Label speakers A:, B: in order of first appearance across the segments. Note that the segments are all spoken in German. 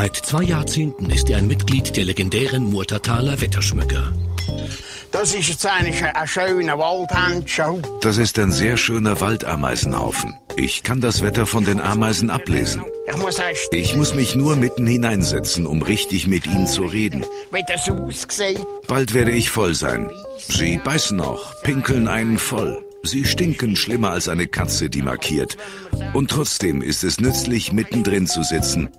A: Seit zwei Jahrzehnten ist er ein Mitglied der legendären Murtertaler Wetterschmücker.
B: Das ist jetzt eigentlich ein schöner Waldhandschau.
C: Das ist ein sehr schöner Waldameisenhaufen. Ich kann das Wetter von den Ameisen ablesen.
B: Ich muss
C: mich nur mitten hineinsetzen, um richtig mit ihnen zu reden. Bald werde ich voll sein. Sie beißen auch, pinkeln einen voll. Sie stinken schlimmer als eine Katze, die markiert. Und trotzdem ist es nützlich, mittendrin zu sitzen.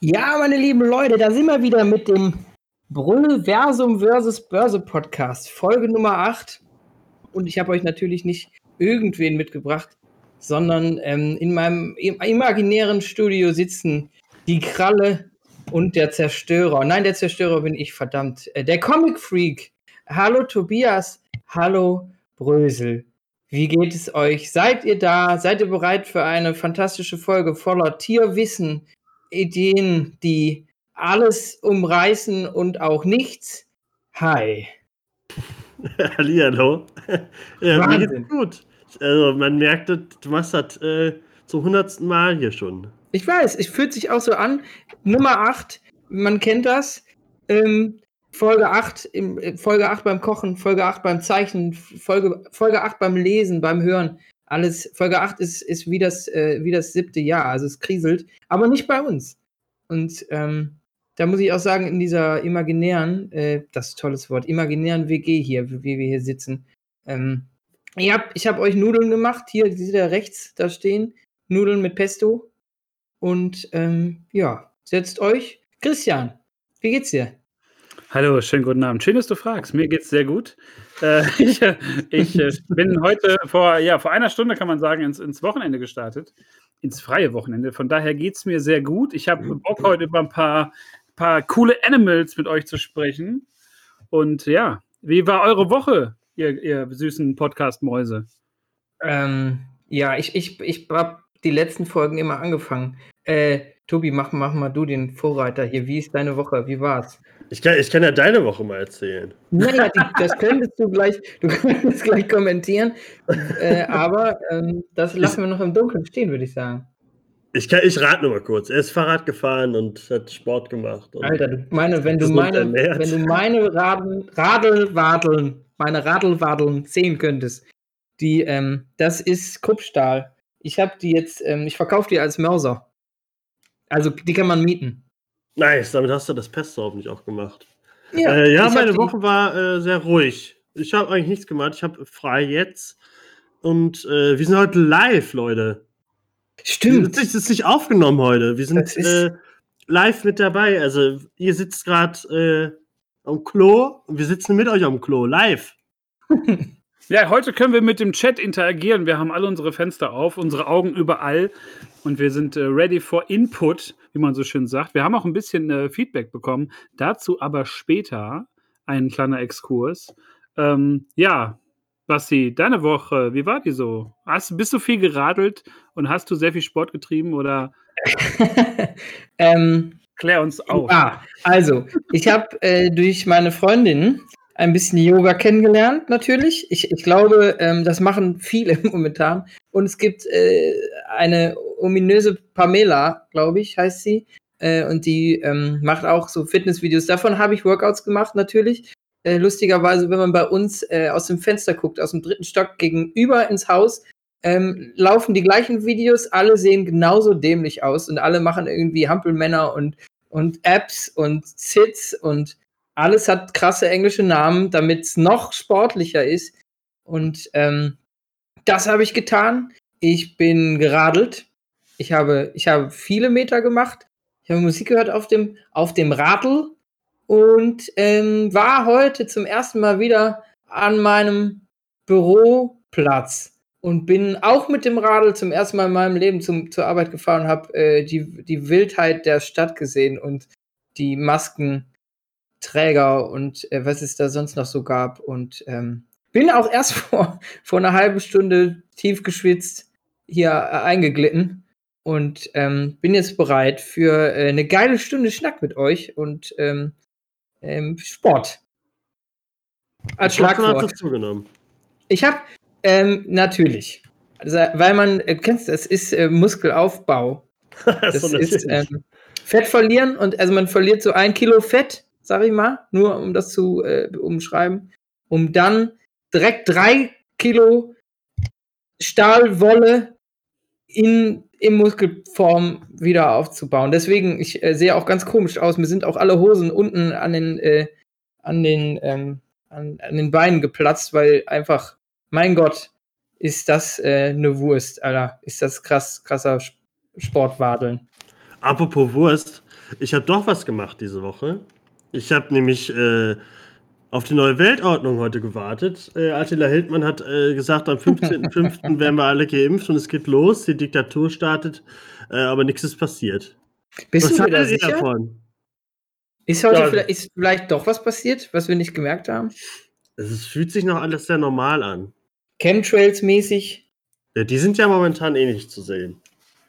D: Ja, meine lieben Leute, da sind wir wieder mit dem Brüllversum vs. Börse Podcast, Folge Nummer 8. Und ich habe euch natürlich nicht irgendwen mitgebracht, sondern ähm, in meinem im- imaginären Studio sitzen die Kralle und der Zerstörer. Nein, der Zerstörer bin ich, verdammt. Äh, der Comic Freak. Hallo Tobias, hallo Brösel. Wie geht es euch? Seid ihr da? Seid ihr bereit für eine fantastische Folge voller Tierwissen, Ideen, die alles umreißen und auch nichts? Hi.
E: Hallihallo. ja, mir geht's gut. Also man merkt, du machst das äh, zum hundertsten Mal hier schon.
D: Ich weiß, es fühlt sich auch so an. Nummer 8, man kennt das. Ähm, Folge 8, im, äh, Folge 8 beim Kochen, Folge 8 beim Zeichnen, Folge, Folge 8 beim Lesen, beim Hören. Alles, Folge 8 ist, ist wie, das, äh, wie das siebte Jahr, also es kriselt, aber nicht bei uns. Und ähm, da muss ich auch sagen, in dieser imaginären, äh, das ist ein tolles Wort, imaginären WG hier, wie wir hier sitzen. Ähm, ich habe ich hab euch Nudeln gemacht, hier, die da rechts da stehen. Nudeln mit Pesto. Und ähm, ja, setzt euch. Christian, wie geht's dir?
F: Hallo, schönen guten Abend. Schön, dass du fragst. Mir geht's sehr gut. Äh, ich ich äh, bin heute vor, ja, vor einer Stunde, kann man sagen, ins, ins Wochenende gestartet. Ins freie Wochenende. Von daher geht's mir sehr gut. Ich habe Bock, heute über ein paar, paar coole Animals mit euch zu sprechen. Und ja, wie war eure Woche, ihr, ihr süßen Podcast-Mäuse?
D: Ähm, ja, ich, ich, ich habe die letzten Folgen immer angefangen. Äh, Tobi, mach, mach mal du den Vorreiter hier. Wie ist deine Woche? Wie war's?
E: Ich kann, ich kann ja deine Woche mal erzählen.
D: Naja, das könntest du gleich, du könntest gleich kommentieren. Äh, aber ähm, das lassen wir noch im Dunkeln stehen, würde ich sagen.
E: Ich, kann, ich rate nur mal kurz. Er ist Fahrrad gefahren und hat Sport gemacht.
D: Alter, du meine, wenn du meine, wenn du meine Radeln, Radelwadeln, meine Radelwadeln sehen könntest, die, ähm, das ist Kruppstahl. Ich habe die jetzt, ähm, ich verkaufe die als Mörser. Also die kann man mieten.
E: Nice, damit hast du das Pesto hoffentlich auch gemacht.
D: Ja,
E: äh, ja meine Woche war äh, sehr ruhig. Ich habe eigentlich nichts gemacht. Ich habe frei jetzt. Und äh, wir sind heute live, Leute.
D: Stimmt.
E: Das ist nicht aufgenommen heute. Wir sind äh, live mit dabei. Also, ihr sitzt gerade äh, am Klo und wir sitzen mit euch am Klo, live.
F: Ja, heute können wir mit dem Chat interagieren. Wir haben alle unsere Fenster auf, unsere Augen überall und wir sind äh, ready for Input, wie man so schön sagt. Wir haben auch ein bisschen äh, Feedback bekommen, dazu aber später ein kleiner Exkurs. Ähm, ja, Basti, deine Woche, wie war die so? Hast, bist du viel geradelt und hast du sehr viel Sport getrieben oder
D: ähm,
F: klär uns auf?
D: Ah, also, ich habe äh, durch meine Freundin ein bisschen Yoga kennengelernt, natürlich. Ich, ich glaube, ähm, das machen viele momentan. Und es gibt äh, eine ominöse Pamela, glaube ich, heißt sie. Äh, und die ähm, macht auch so Fitnessvideos. Davon habe ich Workouts gemacht, natürlich. Äh, lustigerweise, wenn man bei uns äh, aus dem Fenster guckt, aus dem dritten Stock gegenüber ins Haus, ähm, laufen die gleichen Videos, alle sehen genauso dämlich aus und alle machen irgendwie Hampelmänner und, und Apps und Sits und alles hat krasse englische Namen, damit es noch sportlicher ist. Und ähm, das habe ich getan. Ich bin geradelt. Ich habe, ich habe viele Meter gemacht. Ich habe Musik gehört auf dem, auf dem Radl und ähm, war heute zum ersten Mal wieder an meinem Büroplatz und bin auch mit dem Radl zum ersten Mal in meinem Leben zum, zur Arbeit gefahren und habe äh, die, die Wildheit der Stadt gesehen und die Maskenträger und äh, was es da sonst noch so gab. Und ähm, bin auch erst vor, vor einer halben Stunde tief geschwitzt hier äh, eingeglitten und ähm, bin jetzt bereit für äh, eine geile Stunde Schnack mit euch und ähm, ähm, Sport. Als Schlagwort.
E: es zugenommen.
D: Ich habe Ähm, natürlich. Also, weil man, äh, kennst du, es ist äh, Muskelaufbau. Das
E: So,
D: ist ähm, Fett verlieren und also man verliert so ein Kilo Fett, sag ich mal, nur um das zu äh, umschreiben, um dann direkt drei Kilo Stahlwolle in, in Muskelform wieder aufzubauen. Deswegen, ich äh, sehe auch ganz komisch aus. Mir sind auch alle Hosen unten an den, äh, an den, ähm, an, an den Beinen geplatzt, weil einfach, mein Gott, ist das äh, eine Wurst, Alter. Ist das krass, krasser Sp- Sportwadeln.
E: Apropos Wurst, ich habe doch was gemacht diese Woche. Ich habe nämlich äh, auf die neue Weltordnung heute gewartet. Äh, Attila Hildmann hat äh, gesagt, am 15.05. werden wir alle geimpft und es geht los, die Diktatur startet, äh, aber nichts ist passiert.
D: Bist
E: was
D: du wieder sicher?
E: davon?
D: Ist heute
E: Ja.
D: vielleicht, ist vielleicht doch was passiert, was wir nicht gemerkt haben?
E: Es fühlt sich noch alles sehr normal an.
D: Chemtrails mäßig?
E: Ja, die sind ja momentan eh nicht zu sehen.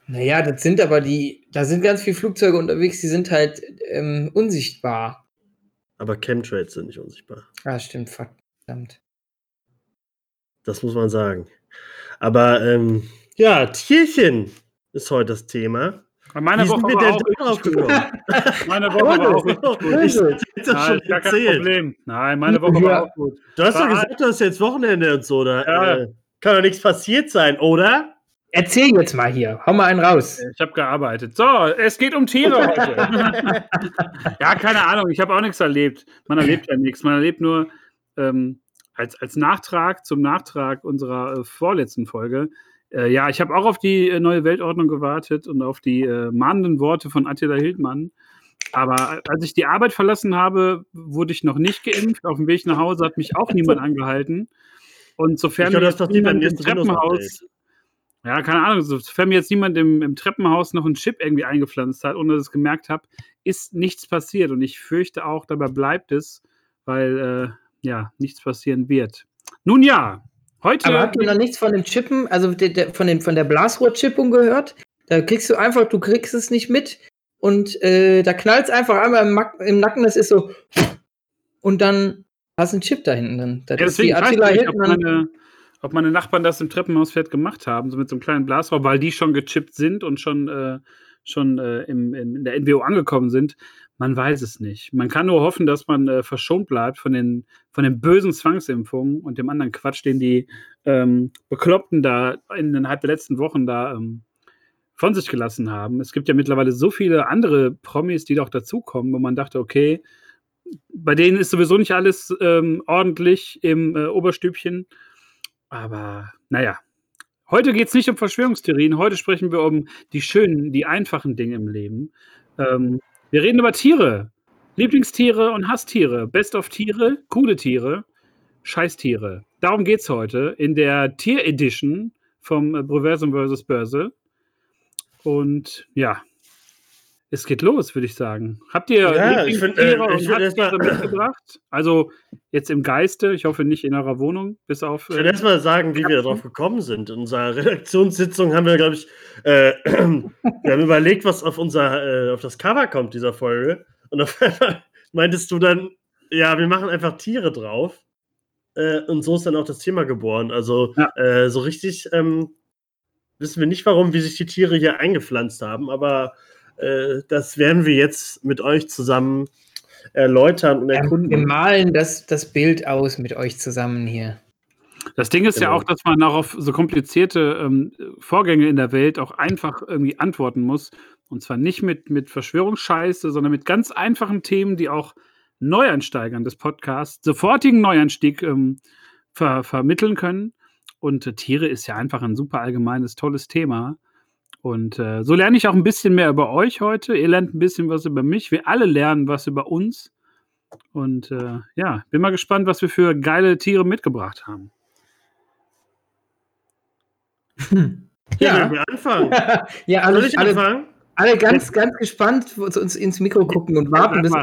D: Naja, das sind aber die, da sind ganz viele Flugzeuge unterwegs, die sind halt ähm, unsichtbar.
E: Aber Chemtrails sind nicht unsichtbar.
D: Ah, stimmt, verdammt.
E: Das muss man sagen. Aber ähm, ja, Tierchen ist heute das Thema.
F: Meine
E: Wie sind
F: Woche
E: wir
F: war
E: denn
F: auch gut. Meine Woche war auch richtig gut.
E: Ich jetzt
F: Nein,
E: schon
F: gar kein
E: erzählt.
F: Problem. Nein, meine Woche war
D: Ja.
F: auch gut.
E: Du hast doch
F: War-
E: gesagt, du hast jetzt Wochenende und so. Da
F: Ja.
E: äh, kann doch nichts passiert sein, oder?
D: Erzähl jetzt mal hier, hau mal einen raus.
F: Ich habe gearbeitet. So, es geht um Tiere heute. ja, keine Ahnung. Ich habe auch nichts erlebt. Man erlebt ja nichts. Man erlebt nur ähm, als, als Nachtrag zum Nachtrag unserer äh, vorletzten Folge. Äh, ja, ich habe auch auf die äh, neue Weltordnung gewartet und auf die äh, mahnenden Worte von Attila Hildmann. Aber als ich die Arbeit verlassen habe, wurde ich noch nicht geimpft. Auf dem Weg nach Hause hat mich auch niemand angehalten. Und sofern
E: Ich glaub,
F: mir
E: das doch
F: niemand im. Treppenhaus ja, keine Ahnung, sofern mir jetzt niemand im, im Treppenhaus noch einen Chip irgendwie eingepflanzt hat, ohne dass ich es gemerkt habe, ist nichts passiert. Und ich fürchte auch, dabei bleibt es, weil äh, ja, nichts passieren wird. Nun ja, heute.
D: Aber habt ihr noch nichts von dem Chippen, also der, der, von, den, von der Blasrohrchippung gehört? Da kriegst du einfach, du kriegst es nicht mit und äh, da knallt es einfach einmal im, im Nacken, das ist so und dann hast du einen Chip da hinten drin. Das
F: ja,
D: ist
F: weiß
D: Attila Hildmann.
F: Ob meine Nachbarn das im Treppenhausfeld gemacht haben, so mit so einem kleinen Blasrohr, weil die schon gechippt sind und schon, äh, schon äh, im, im, in der NWO angekommen sind. Man weiß es nicht. Man kann nur hoffen, dass man äh, verschont bleibt von den, von den bösen Zwangsimpfungen und dem anderen Quatsch, den die ähm, Bekloppten da innerhalb der letzten Wochen da ähm, von sich gelassen haben. Es gibt ja mittlerweile so viele andere Promis, die doch dazukommen, wo man dachte, okay, bei denen ist sowieso nicht alles ähm, ordentlich im äh, Oberstübchen. Aber naja, heute geht es nicht um Verschwörungstheorien. Heute sprechen wir um die schönen, die einfachen Dinge im Leben. Ähm, wir reden über Tiere. Lieblingstiere und Hasstiere. Best of Tiere, coole Tiere, Scheißtiere. Darum geht es heute in der Tier-Edition vom Proversum vs. Börse. Und ja, es geht los, würde ich sagen. Habt ihr
E: Ja, ich find, äh, ich find mal-
F: mitgebracht? Also jetzt im Geiste, ich hoffe nicht in eurer Wohnung, bis auf.
E: Ich will erst mal sagen, wie wir darauf gekommen sind. In unserer Redaktionssitzung haben wir, glaube ich, äh, wir haben überlegt, was auf unser, äh, auf das Cover kommt dieser Folge. Und auf einmal meintest du dann, ja, wir machen einfach Tiere drauf. Äh, und so ist dann auch das Thema geboren. Also
F: Ja.
E: äh, so richtig ähm, wissen wir nicht, warum, wie sich die Tiere hier eingepflanzt haben, aber äh, das werden wir jetzt mit euch zusammen erläutern und
D: Ja, wir
E: erkunden.
D: malen das, das Bild aus mit euch zusammen hier.
F: Das Ding ist ja
E: Genau.
F: auch, dass man auch auf so komplizierte ähm, Vorgänge in der Welt auch einfach irgendwie antworten muss. Und zwar nicht mit, mit Verschwörungsscheiße, sondern mit ganz einfachen Themen, die auch Neueinsteigern des Podcasts sofortigen Neueinstieg ähm, ver vermitteln können. Und äh, Tiere ist ja einfach ein super allgemeines, tolles Thema. Und äh, so lerne ich auch ein bisschen mehr über euch heute. Ihr lernt ein bisschen was über mich. Wir alle lernen was über uns. Und äh, ja, bin mal gespannt, was wir für geile Tiere mitgebracht haben.
E: Ja,
D: Ja,
E: wollen wir anfangen.
D: ja
E: Soll
D: alle,
E: ich
D: alle,
E: anfangen?
D: alle ganz, ganz gespannt, wo sie uns ins Mikro gucken und warten, bis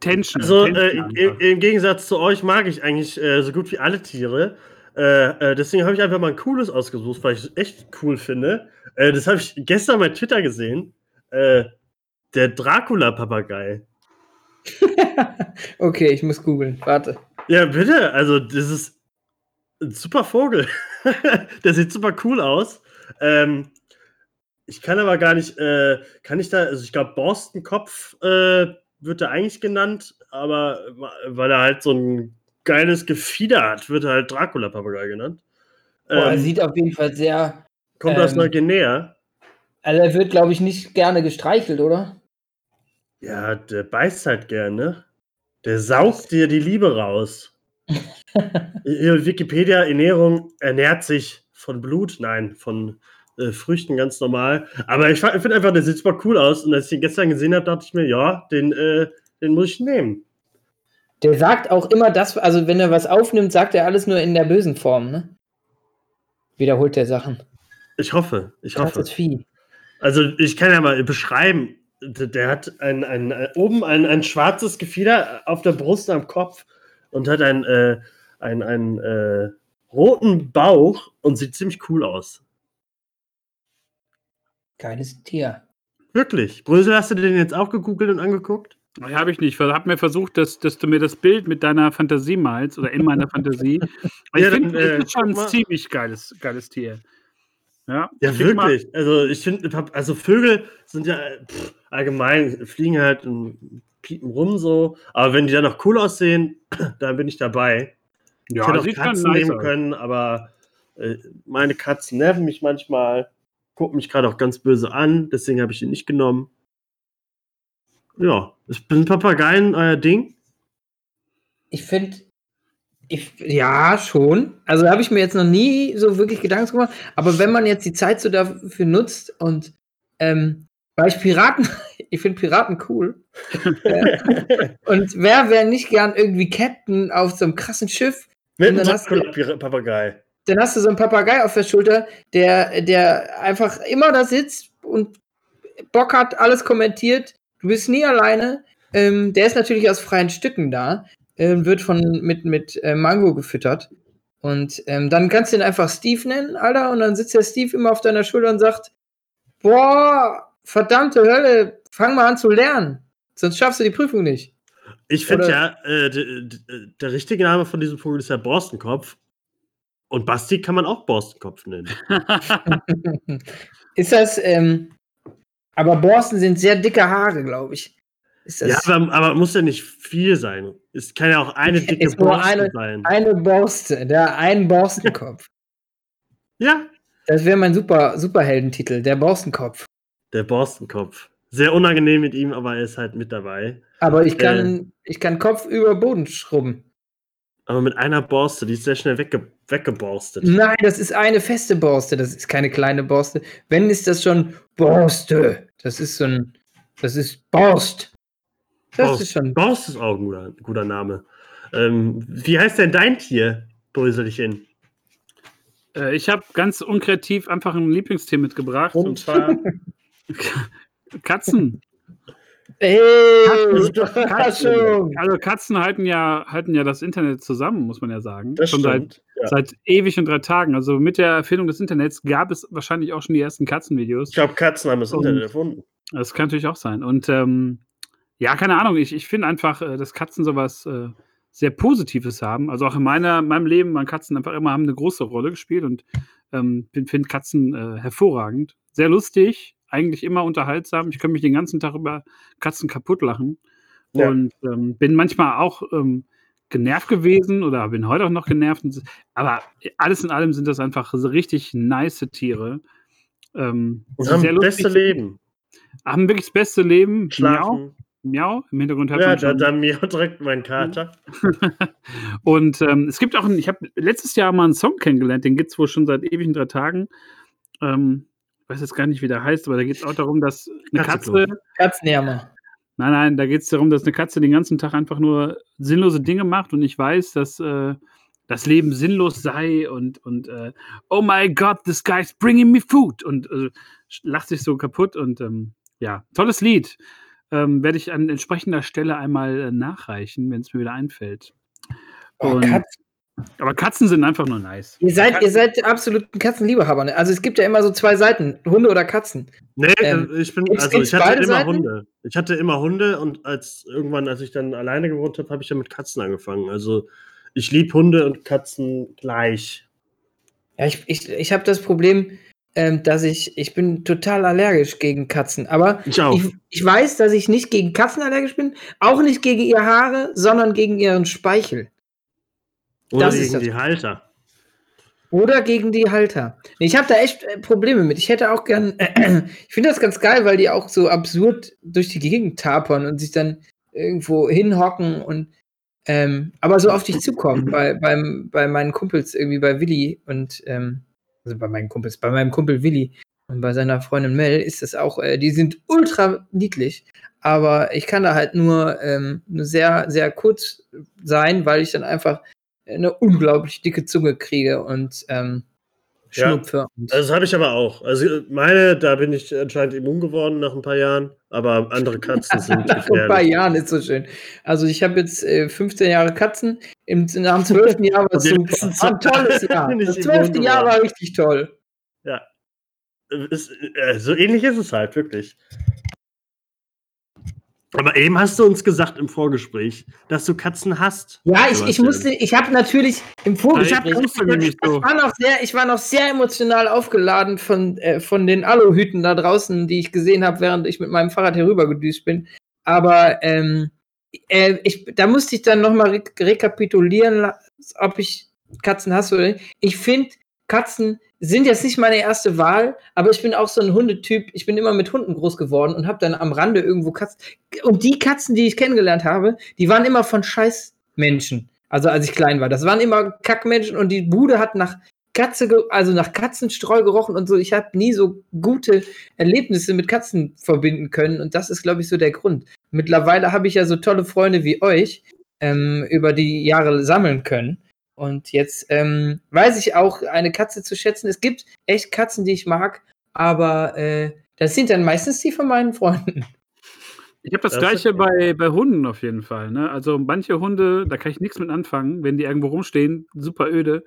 F: Tension.
E: Also
F: Tension
E: äh, im,
F: einfach.
E: im Gegensatz zu euch mag ich eigentlich äh, so gut wie alle Tiere. Äh, äh, deswegen habe ich einfach mal ein cooles ausgesucht, weil ich es echt cool finde. Äh, das habe ich gestern bei Twitter gesehen. Äh, der Dracula-Papagei.
D: Okay, ich muss googeln. Warte.
E: Ja, bitte. Also, das ist ein super Vogel. der sieht super cool aus. Ähm, ich kann aber gar nicht, äh, kann ich da, also ich glaube, Borstenkopf äh, wird er eigentlich genannt, aber weil er halt so ein geiles Gefieder hat, wird er halt Dracula-Papagei genannt.
D: Boah, er
E: Ähm,
D: sieht auf jeden Fall sehr.
E: Kommt aus
D: ähm,
E: Neuguinea.
D: Also er wird, glaube ich, nicht gerne gestreichelt, oder?
E: Ja, der beißt halt gerne. Der saugt dir die Liebe raus. Wikipedia, Ernährung ernährt sich von Blut, nein, von äh, Früchten ganz normal. Aber ich, finde einfach, der sieht super cool aus. Und als ich ihn gestern gesehen habe, dachte ich mir, ja, den, äh, den muss ich nehmen.
D: Der sagt auch immer das, also wenn er was aufnimmt, sagt er alles nur in der bösen Form, ne? Wiederholt der Sachen.
E: Ich hoffe, ich hoffe.
D: Krasses Vieh.
E: Also ich kann ja mal beschreiben, der hat ein, ein, ein, oben ein, ein schwarzes Gefieder auf der Brust am Kopf und hat einen, äh, einen, einen äh, roten Bauch und sieht ziemlich cool aus.
D: Geiles Tier.
E: Wirklich. Brösel, hast du den jetzt auch gegoogelt und angeguckt?
F: Ja, habe ich nicht. Ich habe mir versucht, dass, dass du mir das Bild mit deiner Fantasie malst oder in meiner Fantasie.
E: Ja,
F: ich finde,
E: äh,
F: das ist schon ein ziemlich geiles, geiles Tier. Ja,
E: Ja,
F: schick mal-
E: wirklich. Also ich finde, also Vögel sind ja pff, allgemein, fliegen halt und piepen rum so. Aber wenn die dann noch cool aussehen, dann bin ich dabei. ich
F: Ja,
E: hätte auch Katzen
F: nice
E: nehmen
F: aus.
E: können, aber äh, meine Katzen nerven mich manchmal, gucken mich gerade auch ganz böse an, deswegen habe ich ihn nicht genommen. Ja, ist- sind Papageien euer Ding?
D: Ich finde, ich, ja, schon. Also habe ich mir jetzt noch nie so wirklich Gedanken gemacht. Aber wenn man jetzt die Zeit so dafür nutzt und ähm, weil ich Piraten, ich finde Piraten cool. Und wer wäre nicht gern irgendwie Captain auf so einem krassen Schiff?
E: Mit einem
D: dann hast du-
E: Dracula-Papagei.
D: Dann hast du so einen Papagei auf der Schulter, der, der einfach immer da sitzt und Bock hat, alles kommentiert. Du bist nie alleine. Ähm, der ist natürlich aus freien Stücken da, ähm, wird von mit, mit äh, Mango gefüttert. Und ähm, dann kannst du ihn einfach Steve nennen, Alter, und dann sitzt der Steve immer auf deiner Schulter und sagt: Boah, verdammte Hölle, fang mal an zu lernen. Sonst schaffst du die Prüfung nicht.
E: Ich finde ja, äh, der richtige Name von diesem Vogel ist ja Borstenkopf. Und Basti kann man auch Borstenkopf nennen.
D: ist das, ähm, aber Borsten sind sehr dicke Haare, glaube ich.
E: Ja, aber, aber muss ja nicht viel sein. Es kann ja auch eine dicke Borste
D: eine-
E: sein.
D: eine Borste, der ein Borstenkopf.
E: Ja,
D: Das wäre mein super Superheldentitel, der Borstenkopf.
E: der Borstenkopf. Sehr unangenehm mit ihm, aber er ist halt mit dabei.
D: Aber ich kann,
E: Äh.
D: ich kann Kopf über Boden schrubben.
E: Aber mit einer Borste, die ist sehr schnell wegge weggeborstet.
D: Nein, das ist eine feste Borste, das ist keine kleine Borste. Wenn ist das schon Borste. Das ist so ein, das ist Borst. Das
E: Borst,
D: ist schon.
E: Borst ist auch ein guter, guter Name. Ähm, wie heißt denn dein Tier, Bröselchen?
F: Äh, ich habe ganz unkreativ einfach ein Lieblingstier mitgebracht.
E: Und?
F: Und zwar Katzen.
D: Ey,
E: Katzen.
D: Überraschung.
F: Also Katzen halten ja, halten ja das Internet zusammen, muss man ja sagen.
E: Das
F: Schon seit,
E: stimmt. Ja.
F: seit ewig und drei Tagen. Also mit der Erfindung des Internets gab es wahrscheinlich auch schon die ersten Katzenvideos.
E: Ich glaube, Katzen haben das
F: Und-
E: Internet erfunden.
F: Das kann natürlich auch sein. Und ähm, ja, keine Ahnung, ich, ich finde einfach, äh, dass Katzen sowas äh, sehr Positives haben. Also auch in meiner, meinem Leben waren Katzen einfach immer haben eine große Rolle gespielt und ähm, finde Katzen äh, hervorragend. Sehr lustig, eigentlich immer unterhaltsam. Ich kann mich den ganzen Tag über Katzen kaputt lachen.
E: Ja.
F: Und ähm, bin manchmal auch ähm, genervt gewesen oder bin heute auch noch genervt. Aber alles in allem sind das einfach so richtig nice Tiere. Ähm,
E: Und
F: die
E: haben das beste Leben.
F: haben wirklich das beste Leben.
E: Schlafen.
F: Miau. Im Hintergrund hört
E: Ja,
F: man
E: da,
F: schon.
E: da mir direkt mein Kater.
F: Und ähm, es gibt auch, einen, ich habe letztes Jahr mal einen Song kennengelernt, den gibt es wohl schon seit ewigen drei Tagen. Ähm, ich weiß jetzt gar nicht, wie der heißt, aber da geht es auch darum, dass eine
E: Katzenklo.
F: Katze,
D: Katzenjammer.
F: nein, nein, da geht es darum, dass eine Katze den ganzen Tag einfach nur sinnlose Dinge macht und ich weiß, dass äh, das Leben sinnlos sei und, und äh, oh my God, this guy's bringing me food und äh, lacht sich so kaputt und ähm, ja, tolles Lied. Ähm, Werde ich an entsprechender Stelle einmal äh, nachreichen, wenn es mir wieder einfällt.
D: Oh,
F: Und-
D: Katz,
F: Aber Katzen sind einfach nur nice.
D: ihr, seid, ihr seid absolut ein Katzenliebehaber. Ne? Also es gibt ja immer so zwei Seiten, Hunde oder Katzen.
E: Nee,
D: Ähm,
E: ich bin, also ich hatte immer
D: Seiten?
E: Hunde. Ich hatte immer Hunde und als irgendwann, als ich dann alleine gewohnt habe, habe ich dann mit Katzen angefangen. Also ich liebe Hunde und Katzen gleich.
D: Ja, ich, ich, ich habe das Problem, ähm, dass ich, ich bin total allergisch gegen Katzen. Aber
E: Ich
D: ich, ich weiß, dass ich nicht gegen Katzen allergisch bin, auch nicht gegen ihre Haare, sondern gegen ihren Speichel.
E: Oder
D: das
E: gegen die Halter.
D: Oder gegen die Halter. Ich habe da echt äh, Probleme mit. Ich hätte auch gern. ich finde das ganz geil, weil die auch so absurd durch die Gegend tapern und sich dann irgendwo hinhocken und. Ähm, aber so auf dich zukommen, bei, beim, bei meinen Kumpels, irgendwie bei Willi und. Ähm, also bei meinen Kumpels, bei meinem Kumpel Willi und bei seiner Freundin Mel ist das auch. Äh, die sind ultra niedlich. Aber ich kann da halt nur, ähm, nur sehr, sehr kurz sein, weil ich dann einfach eine unglaublich dicke Zunge kriege und ähm,
E: Ja.
D: schnupfe. Und
E: Also das habe ich aber auch. Also meine, da bin ich anscheinend immun geworden nach ein paar Jahren, aber andere Katzen sind
D: nach ein paar
E: gefährlich.
D: Jahren ist so schön. Also ich habe jetzt äh, 15 Jahre Katzen. Im, nach dem 12. Jahr war es super. ein tolles Jahr. Das
E: immun
D: 12. Jahr war richtig toll.
E: Ja. Ist, äh, so ähnlich ist es halt, wirklich. Aber eben hast du uns gesagt im Vorgespräch, dass du Katzen hast.
D: Ja, ich, ich musste, ich habe natürlich im
F: Ich
D: Vorgespräch,
F: so.
D: ich war noch sehr, ich war noch sehr emotional aufgeladen von, äh, von den Aluhüten da draußen, die ich gesehen habe, während ich mit meinem Fahrrad hier rüber gedüst bin. Aber ähm, äh, ich, da musste ich dann nochmal re rekapitulieren, ob ich Katzen hasse oder nicht. Ich finde, Katzen sind jetzt nicht meine erste Wahl, aber ich bin auch so ein Hundetyp. Ich bin immer mit Hunden groß geworden und habe dann am Rande irgendwo Katzen. Und die Katzen, die ich kennengelernt habe, die waren immer von scheiß Menschen. Also als ich klein war. Das waren immer Kackmenschen und die Bude hat nach Katze, also nach Katzenstreu gerochen und so. Ich habe nie so gute Erlebnisse mit Katzen verbinden können und das ist, glaube ich, so der Grund. Mittlerweile habe ich ja so tolle Freunde wie euch ähm, über die Jahre sammeln können. Und jetzt ähm, weiß ich auch, eine Katze zu schätzen. Es gibt echt Katzen, die ich mag, aber äh, das sind dann meistens die von meinen Freunden.
F: Ich habe das,
E: Das
F: gleiche
E: ist-
F: bei, bei Hunden auf jeden Fall. Ne? Also manche Hunde, da kann ich nichts mit anfangen, wenn die irgendwo rumstehen, super öde.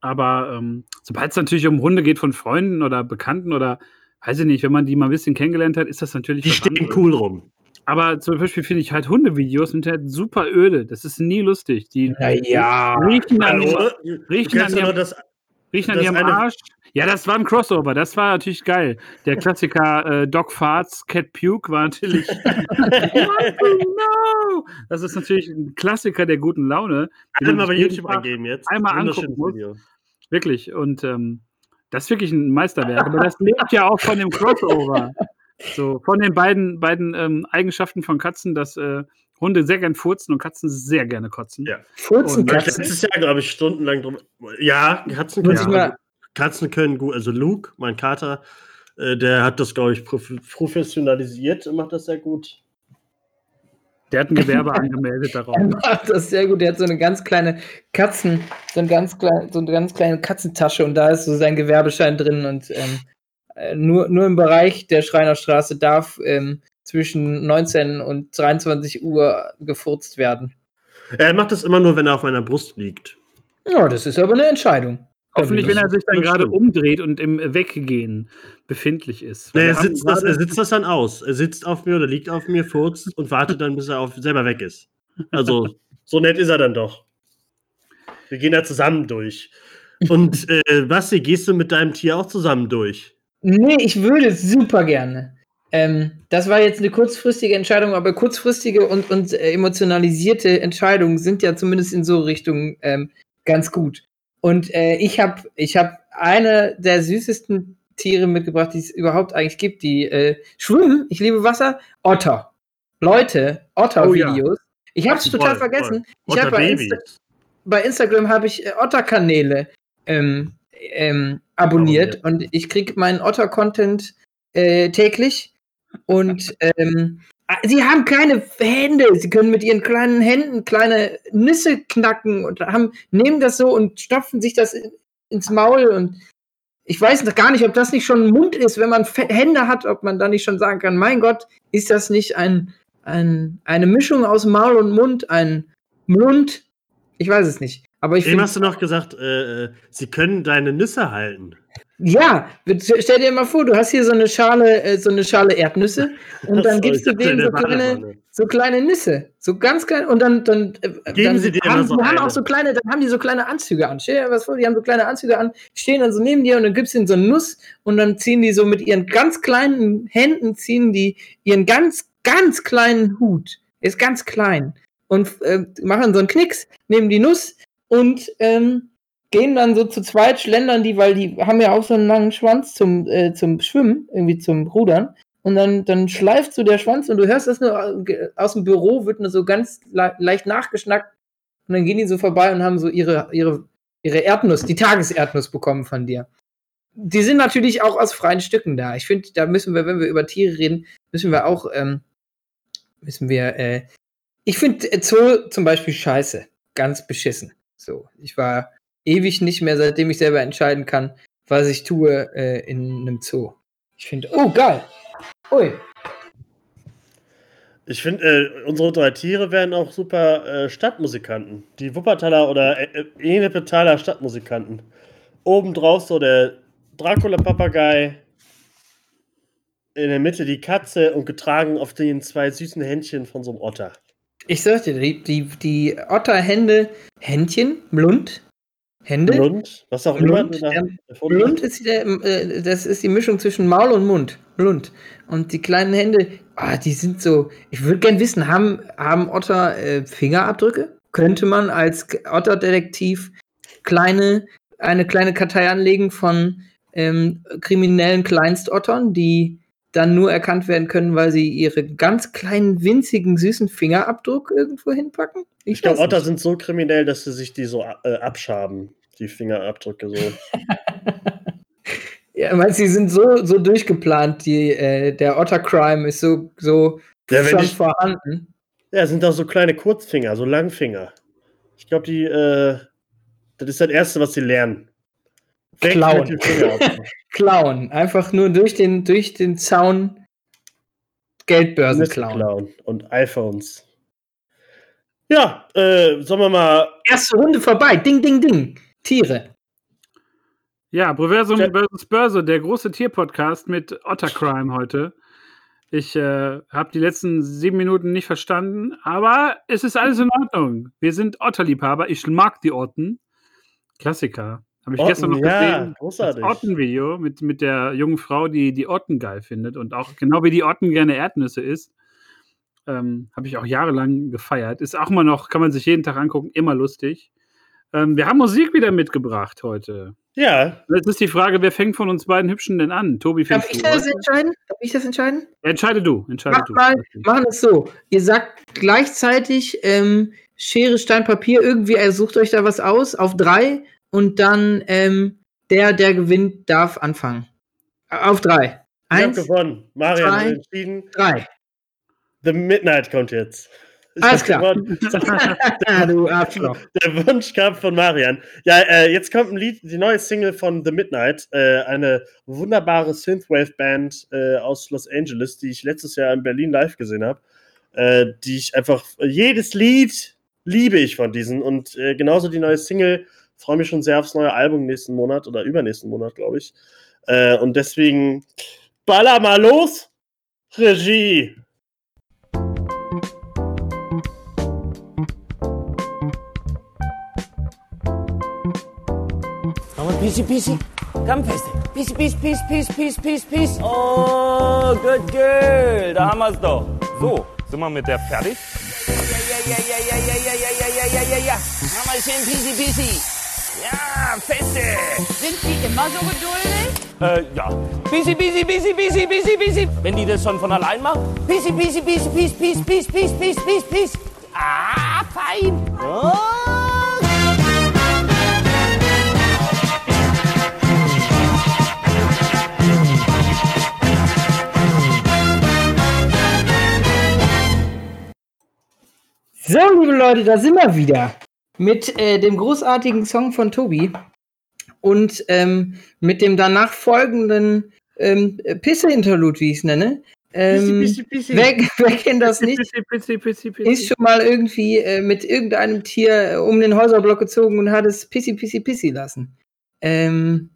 F: Aber ähm, sobald es natürlich um Hunde geht von Freunden oder Bekannten oder weiß ich nicht, wenn man die mal ein bisschen kennengelernt hat, ist das natürlich
E: Die stehen cool rum.
F: Aber zum Beispiel finde ich halt Hundevideos sind halt super öde. Das ist nie lustig. Die
D: Naja.
F: riechen an,
E: Hallo?
F: ihrem- riechen an ihrem
E: das,
F: Riechen an ihrem Arsch. Ja, das war ein Crossover. Das war natürlich geil. Der Klassiker äh, Dog Farts, Cat Puke war natürlich. no! Das ist natürlich ein Klassiker der guten Laune. den
E: Alle
F: man
E: mal bei YouTube eingeben jetzt.
F: einmal angucken muss.
E: Video.
F: Wirklich. Und ähm, das ist wirklich ein Meisterwerk. Aber das lebt ja auch von dem Crossover. So, von den beiden, beiden ähm, Eigenschaften von Katzen, dass äh, Hunde sehr gern furzen und Katzen sehr gerne kotzen.
E: Ja.
D: Furzen
F: Und
D: Katzen.
E: letztes Jahr, glaube ich, stundenlang drum. Ja, Katzen können,
D: mal-
E: Katzen können gut. Also Luke, mein Kater, äh, der hat das, glaube ich, prof professionalisiert und macht das sehr gut.
F: Der hat ein Gewerbe angemeldet darauf.
D: Er macht das sehr gut. Der hat so eine ganz kleine Katzen, so eine ganz, klein, so eine ganz kleine Katzentasche und da ist so sein Gewerbeschein drin und ähm, äh, nur, nur im Bereich der Schreinerstraße darf ähm, zwischen 19 und 23 Uhr gefurzt werden.
E: Er macht das immer nur, wenn er auf meiner Brust liegt.
D: Ja, das ist aber eine Entscheidung.
F: Hoffentlich, wenn er sich dann gerade umdreht und im Weggehen befindlich ist.
E: Nee, er, sitzt das, er sitzt das dann aus. Er sitzt auf mir oder liegt auf mir, furzt und wartet dann, bis er auf, selber weg ist. Also, so nett ist er dann doch. Wir gehen da zusammen durch. Und äh, Basti, gehst du mit deinem Tier auch zusammen durch?
D: Nee, ich würde super gerne. Ähm, das war jetzt eine kurzfristige Entscheidung, aber kurzfristige und, und äh, emotionalisierte Entscheidungen sind ja zumindest in so Richtungen ähm, ganz gut. Und äh, ich habe ich hab eine der süßesten Tiere mitgebracht, die es überhaupt eigentlich gibt, die äh, schwimmen. Ich liebe Wasser. Otter. Leute, Otter-Videos. Ich habe es total
E: Voll,
D: vergessen.
E: voll.
D: Ich habe bei. Insta bei Instagram habe ich äh, Otter-Kanäle ähm, ähm, abonniert und ich kriege meinen Otter-Content äh, täglich. Und ähm, ah, sie haben keine Hände. Sie können mit ihren kleinen Händen kleine Nüsse knacken und haben, nehmen das so und stopfen sich das in, ins Maul. Und ich weiß noch gar nicht, ob das nicht schon ein Mund ist, wenn man Hände hat, ob man da nicht schon sagen kann, mein Gott, ist das nicht ein, ein, eine Mischung aus Maul und Mund, ein Mund? Ich weiß es nicht. Aber ich
E: Eben hast du noch gesagt, äh, äh, sie können deine Nüsse halten.
D: ja, stell dir mal vor, du hast hier so eine Schale, äh, so eine Schale Erdnüsse und dann
E: so,
D: gibst du denen so kleine, so kleine Nüsse, so ganz klein und dann dann äh,
E: Geben
D: dann
E: sie dir
D: haben,
E: so
D: die haben
E: eine.
D: auch so kleine, dann haben die so kleine Anzüge an. Stell dir was vor, die haben so kleine Anzüge an, stehen dann so neben dir und dann gibst du ihnen so eine Nuss und dann ziehen die so mit ihren ganz kleinen Händen ziehen die ihren ganz ganz kleinen Hut, ist ganz klein und äh, machen so einen Knicks, nehmen die Nuss und ähm, gehen dann so zu zweit, schlendern die, weil die haben ja auch so einen langen Schwanz zum, äh, zum Schwimmen, irgendwie zum Rudern. Und dann, dann schleift so der Schwanz und du hörst das nur äh, aus dem Büro, wird nur so ganz le leicht nachgeschnackt. Und dann gehen die so vorbei und haben so ihre, ihre, ihre Erdnuss, die Tageserdnuss bekommen von dir. Die sind natürlich auch aus freien Stücken da. Ich finde, da müssen wir, wenn wir über Tiere reden, müssen wir auch, ähm, müssen wir, äh, ich finde äh, Zoo zum Beispiel scheiße. Ganz beschissen. So, ich war ewig nicht mehr, seitdem ich selber entscheiden kann, was ich tue äh, in einem Zoo. Ich finde, oh geil. Ui.
E: Ich finde, äh, unsere drei Tiere wären auch super äh, Stadtmusikanten. Die Wuppertaler oder äh, äh, Enepetaler Stadtmusikanten. Obendrauf so der Dracula-Papagei. In der Mitte die Katze und getragen auf den zwei süßen Händchen von so einem Otter.
D: Ich sag dir, die, die, die Otterhände, Händchen, Blund, Hände.
E: Blund, was auch
D: Blund,
E: immer.
D: ja,
E: erfunden
D: Blund ist der, äh, das ist die Mischung zwischen Maul und Mund. Blund. Und die kleinen Hände, ah, die sind so. Ich würde gern wissen, haben, haben Otter äh, Fingerabdrücke? Könnte man als Otterdetektiv kleine, eine kleine Kartei anlegen von ähm, kriminellen Kleinstottern, die dann nur erkannt werden können, weil sie ihre ganz kleinen, winzigen, süßen Fingerabdruck irgendwo hinpacken?
E: Ich glaube,
D: weiß
E: Otter sind so kriminell, dass sie sich die so äh, abschaben, die Fingerabdrücke so.
D: Ja, meinst du, die sind so, so durchgeplant, die, äh, der Otter-Crime ist so, so
E: Ja,
D: schon
E: ich-
D: vorhanden.
E: Ja, sind doch so kleine Kurzfinger, so Langfinger. Ich glaube, die, äh, das ist das Erste, was sie lernen.
D: Klauen. Klauen. Einfach nur durch den, durch den Zaun Geldbörsen klauen.
E: klauen und iPhones. Ja, äh, sollen wir mal.
D: Erste Runde vorbei. Ding, ding, ding. Tiere.
F: Ja, Proversum
E: Ja.
F: versus Börse, der große Tierpodcast mit Ottercrime heute. Ich äh, habe die letzten sieben Minuten nicht verstanden, aber es ist alles in Ordnung. Wir sind Otterliebhaber. Ich mag die Otten. Klassiker. Habe ich
E: Otten,
F: gestern noch
E: ja,
F: gesehen.
E: großartig.
F: Das Ottenvideo mit, mit der jungen Frau, die die Otten geil findet und auch genau wie die Otten gerne Erdnüsse isst. Ähm, Habe ich auch jahrelang gefeiert. Ist auch immer noch, kann man sich jeden Tag angucken, immer lustig. Ähm, wir haben Musik wieder mitgebracht heute.
E: Ja,
F: Jetzt ist die Frage, wer fängt von uns beiden Hübschen denn an? Tobi,
D: Darf
F: fängst
D: ich
F: du
D: das
F: an?
D: entscheiden? Darf ich das entscheiden?
F: Entscheide du. Entscheide
D: Mach
F: du.
D: mal, machen es so. Ihr sagt gleichzeitig ähm, Schere, Stein, Papier. Irgendwie äh, sucht euch da was aus auf drei und dann ähm, der, der gewinnt, darf anfangen. Auf drei.
E: ich habe
D: Eins,
E: gewonnen. Marian hat
D: zwei,
E: entschieden.
D: drei.
E: The Midnight kommt jetzt. Ich
D: Alles
E: hab
D: klar. du Arschloch.
E: Der Wunsch kam von Marian. Ja, äh, jetzt kommt ein Lied, die neue Single von The Midnight, äh, eine wunderbare Synthwave-Band äh, aus Los Angeles, die ich letztes Jahr in Berlin live gesehen habe, äh, die ich einfach, jedes Lied liebe ich von diesen und äh, genauso die neue Single, freue mich schon sehr aufs neue Album nächsten Monat oder übernächsten Monat, glaube ich. Äh, und deswegen, baller mal los, Regie.
G: Come on, peacey. Komm, Feste. Peacey, peace, peace, peace, peace, peace, peace. Oh, good girl. Da haben wir's doch.
H: So, sind wir mit der fertig?
G: Ja, ja, ja, ja, ja, ja, ja, ja, ja, ja, ja, ja. Haben wir schön peacey, peacey. Ja, feste!
I: Sind die immer so geduldig?
H: Äh, ja.
G: Bisi, bisi, bisi, bisi, bisi, bisi. Wenn die das schon von allein macht. Bisi, bisi, bisi, bis, bis, bis, bis, bis, bis, bis. Ah, fein.
D: So, liebe Leute, da sind wir wieder. Mit äh, dem großartigen Song von Tobi und ähm, mit dem danach folgenden ähm, Pisse-Interlude, wie ich es nenne. Ähm,
E: Pissi, pissi, pissi.
D: Wer, wer kennt das nicht?
F: Pissi, pissi, pissi, pissi.
D: Ist schon mal irgendwie äh, mit irgendeinem Tier äh, um den Häuserblock gezogen und hat es pissi, pissi, pissi lassen. Ähm,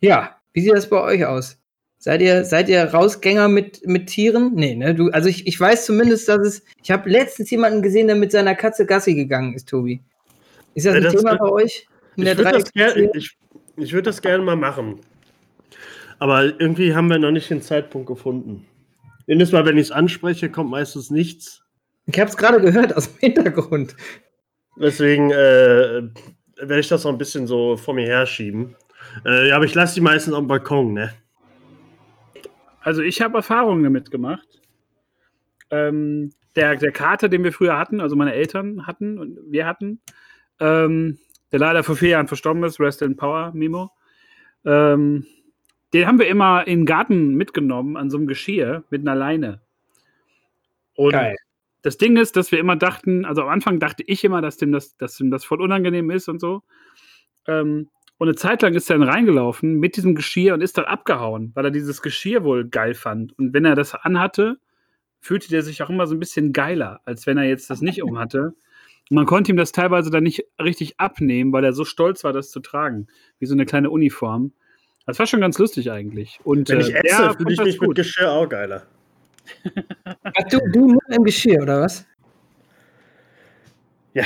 D: ja, wie sieht das bei euch aus? Seid ihr, seid ihr Rausgänger mit, mit Tieren? Nee, ne? Du, also ich, ich weiß zumindest, dass es. Ich habe letztens jemanden gesehen, der mit seiner Katze Gassi gegangen ist, Tobi. Ist das
E: Ja,
D: ein
E: das
D: Thema bei euch? In
E: Ich würde das, ger
D: Dreiecksbeziehung?
E: ich, ich würd das gerne mal machen. Aber irgendwie haben wir noch nicht den Zeitpunkt gefunden. Jedes Mal, wenn ich es anspreche, kommt meistens nichts.
D: Ich habe es gerade gehört aus dem Hintergrund.
E: Deswegen äh, werde ich das noch ein bisschen so vor mir herschieben. Äh, ja, aber ich lasse die meistens auf dem Balkon, ne?
F: Also ich habe Erfahrungen damit gemacht. Ähm, der, der Kater, den wir früher hatten, also meine Eltern hatten und wir hatten, ähm, der leider vor vier Jahren verstorben ist, Rest in Power, Mimo, ähm, den haben wir immer in den Garten mitgenommen an so einem Geschirr mit einer Leine. Und
D: Geil.
F: das Ding ist, dass wir immer dachten, also am Anfang dachte ich immer, dass dem das, dass dem das voll unangenehm ist und so. Ähm, und eine Zeit lang ist er dann reingelaufen mit diesem Geschirr und ist dann abgehauen, weil er dieses Geschirr wohl geil fand. Und wenn er das anhatte, fühlte der sich auch immer so ein bisschen geiler, als wenn er jetzt das nicht umhatte. Man konnte ihm das teilweise dann nicht richtig abnehmen, weil er so stolz war, das zu tragen. Wie so eine kleine Uniform. Das war schon ganz lustig eigentlich. Und
E: Wenn
F: äh,
E: ich ätze,
F: fand
E: fühle ich
F: das
E: mich mit
F: gut.
E: Geschirr auch geiler.
D: Ach, du, du nur im Geschirr, oder was?
E: Ja.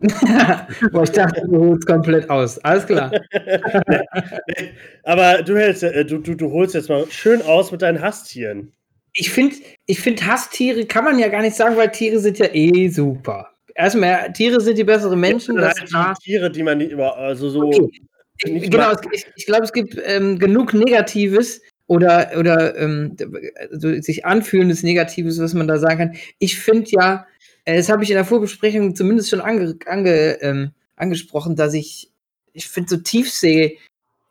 D: Boah, ich dachte, du holst komplett aus. Alles klar.
E: Aber du, hältst, äh, du, du, du holst jetzt mal schön aus mit deinen Hasstieren.
D: Ich finde, ich find, Hasstiere kann man ja gar nicht sagen, weil Tiere sind ja eh super. Erstmal, Tiere sind die besseren Menschen.
E: Das sind halt Tiere, die man nicht über, also so.
D: Okay.
E: nicht
D: Genau, es, ich, ich glaube, es gibt ähm, genug Negatives oder, oder ähm, also sich anfühlendes Negatives, was man da sagen kann. Ich finde ja, äh, das habe ich in der Vorbesprechung zumindest schon ange, ange, ähm, angesprochen, dass ich, ich finde so Tiefsee,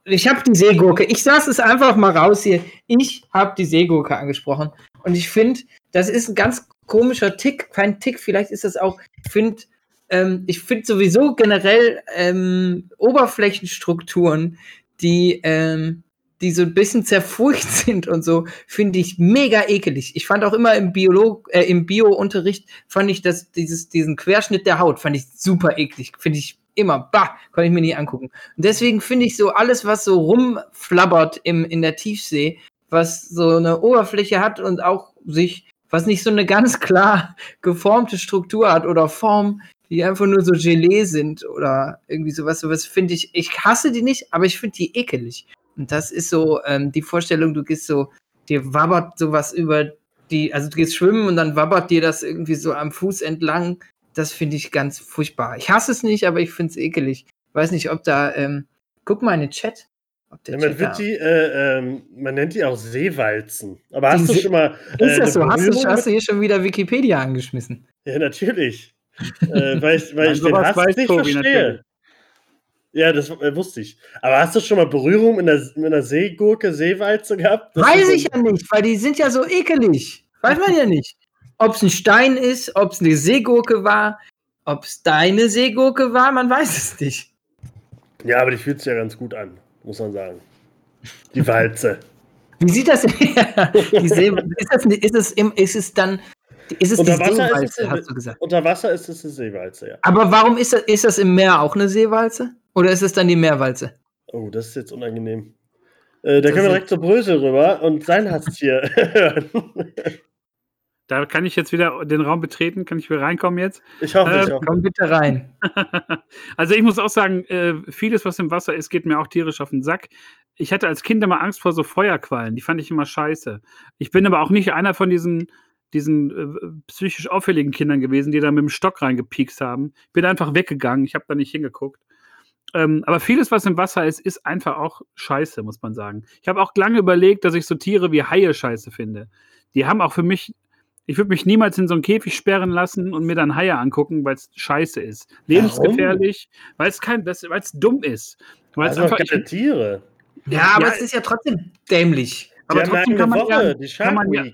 D: ich habe die Seegurke, ich saß es einfach mal raus hier, ich habe die Seegurke angesprochen und ich finde, das ist ein ganz komischer Tick, kein Tick, vielleicht ist das auch, ich finde, ähm, ich finde sowieso generell ähm, Oberflächenstrukturen, die, ähm, die so ein bisschen zerfurcht sind und so, finde ich mega ekelig. Ich fand auch immer im Biolog, äh, im Bio-Unterricht fand ich das, dieses, diesen Querschnitt der Haut, fand ich super eklig. Finde ich immer, bah, konnte ich mir nie angucken. Und deswegen finde ich so alles, was so rumflabbert im, in der Tiefsee, was so eine Oberfläche hat und auch sich, was nicht so eine ganz klar geformte Struktur hat oder Form, die einfach nur so Gelee sind oder irgendwie sowas, sowas finde ich, ich hasse die nicht, aber ich finde die ekelig. Und das ist so ähm, die Vorstellung, du gehst so, dir wabbert sowas über die, also du gehst schwimmen und dann wabbert dir das irgendwie so am Fuß entlang. Das finde ich ganz furchtbar. Ich hasse es nicht, aber ich finde es ekelig. Weiß nicht, ob da, ähm, guck mal in den Chat.
E: Ja, man, die, äh, ähm, man nennt die auch Seewalzen. Aber
D: Die
E: hast du
D: See-
E: schon mal.
D: ist
E: äh,
D: das so? Hast du, hast du hier schon wieder Wikipedia angeschmissen?
E: Ja, natürlich. äh, weil ich, weil ich den Hass
F: weiß
E: nicht
F: Tobi
E: verstehe.
F: natürlich.
E: Ja, das äh, wusste ich. Aber hast du schon mal Berührung mit einer, mit einer Seegurke, Seewalze gehabt? Das
D: Weiß
E: ist
D: ich ja nicht, weil die sind ja so ekelig. Weiß man ja nicht. Ob es ein Stein ist, ob es eine Seegurke war, ob es deine Seegurke war, man weiß es nicht.
E: Ja, aber die fühlt sich ja ganz gut an, muss man sagen. Die Walze.
D: Wie sieht das die See, ist, das, ist, es im, ist es dann, ist es
E: Unter
D: die
E: Wasser, ist
D: Seewalze,
E: es,
D: hast du gesagt.
E: unter Wasser ist es eine Seewalze, ja.
D: Aber warum ist das, ist das im Meer auch eine Seewalze? Oder ist es dann die Meerwalze?
E: Oh, das ist jetzt unangenehm. Äh, da
D: Das
E: können wir
D: ist-
E: direkt zu Brösel rüber und sein Hasstier hören.
F: Da kann ich jetzt wieder den Raum betreten, kann ich wieder reinkommen jetzt.
E: Ich hoffe, ich
F: Ähm,
E: hoffe.
D: Komm bitte rein.
F: Also ich muss auch sagen, äh, vieles, was im Wasser ist, geht mir auch tierisch auf den Sack. Ich hatte als Kind immer Angst vor so Feuerquallen, die fand ich immer scheiße. Ich bin aber auch nicht einer von diesen, diesen äh, psychisch auffälligen Kindern gewesen, die da mit dem Stock reingepiekst haben. Ich bin einfach weggegangen, ich habe da nicht hingeguckt. Ähm, aber vieles, was im Wasser ist, ist einfach auch scheiße, muss man sagen. Ich habe auch lange überlegt, dass ich so Tiere wie Haie scheiße finde. Die haben auch für mich, ich würde mich niemals in so einen Käfig sperren lassen und mir dann Haie angucken, weil es scheiße ist. Lebensgefährlich, weil es kein, weil es dumm ist. Weil es
E: Das sind
F: einfach,
E: doch keine Tiere.
D: Ja, aber
F: Ja,
D: es ist ja trotzdem dämlich.
F: Aber trotzdem kann man,
E: Woche,
F: ja,
E: die
F: kann man ja,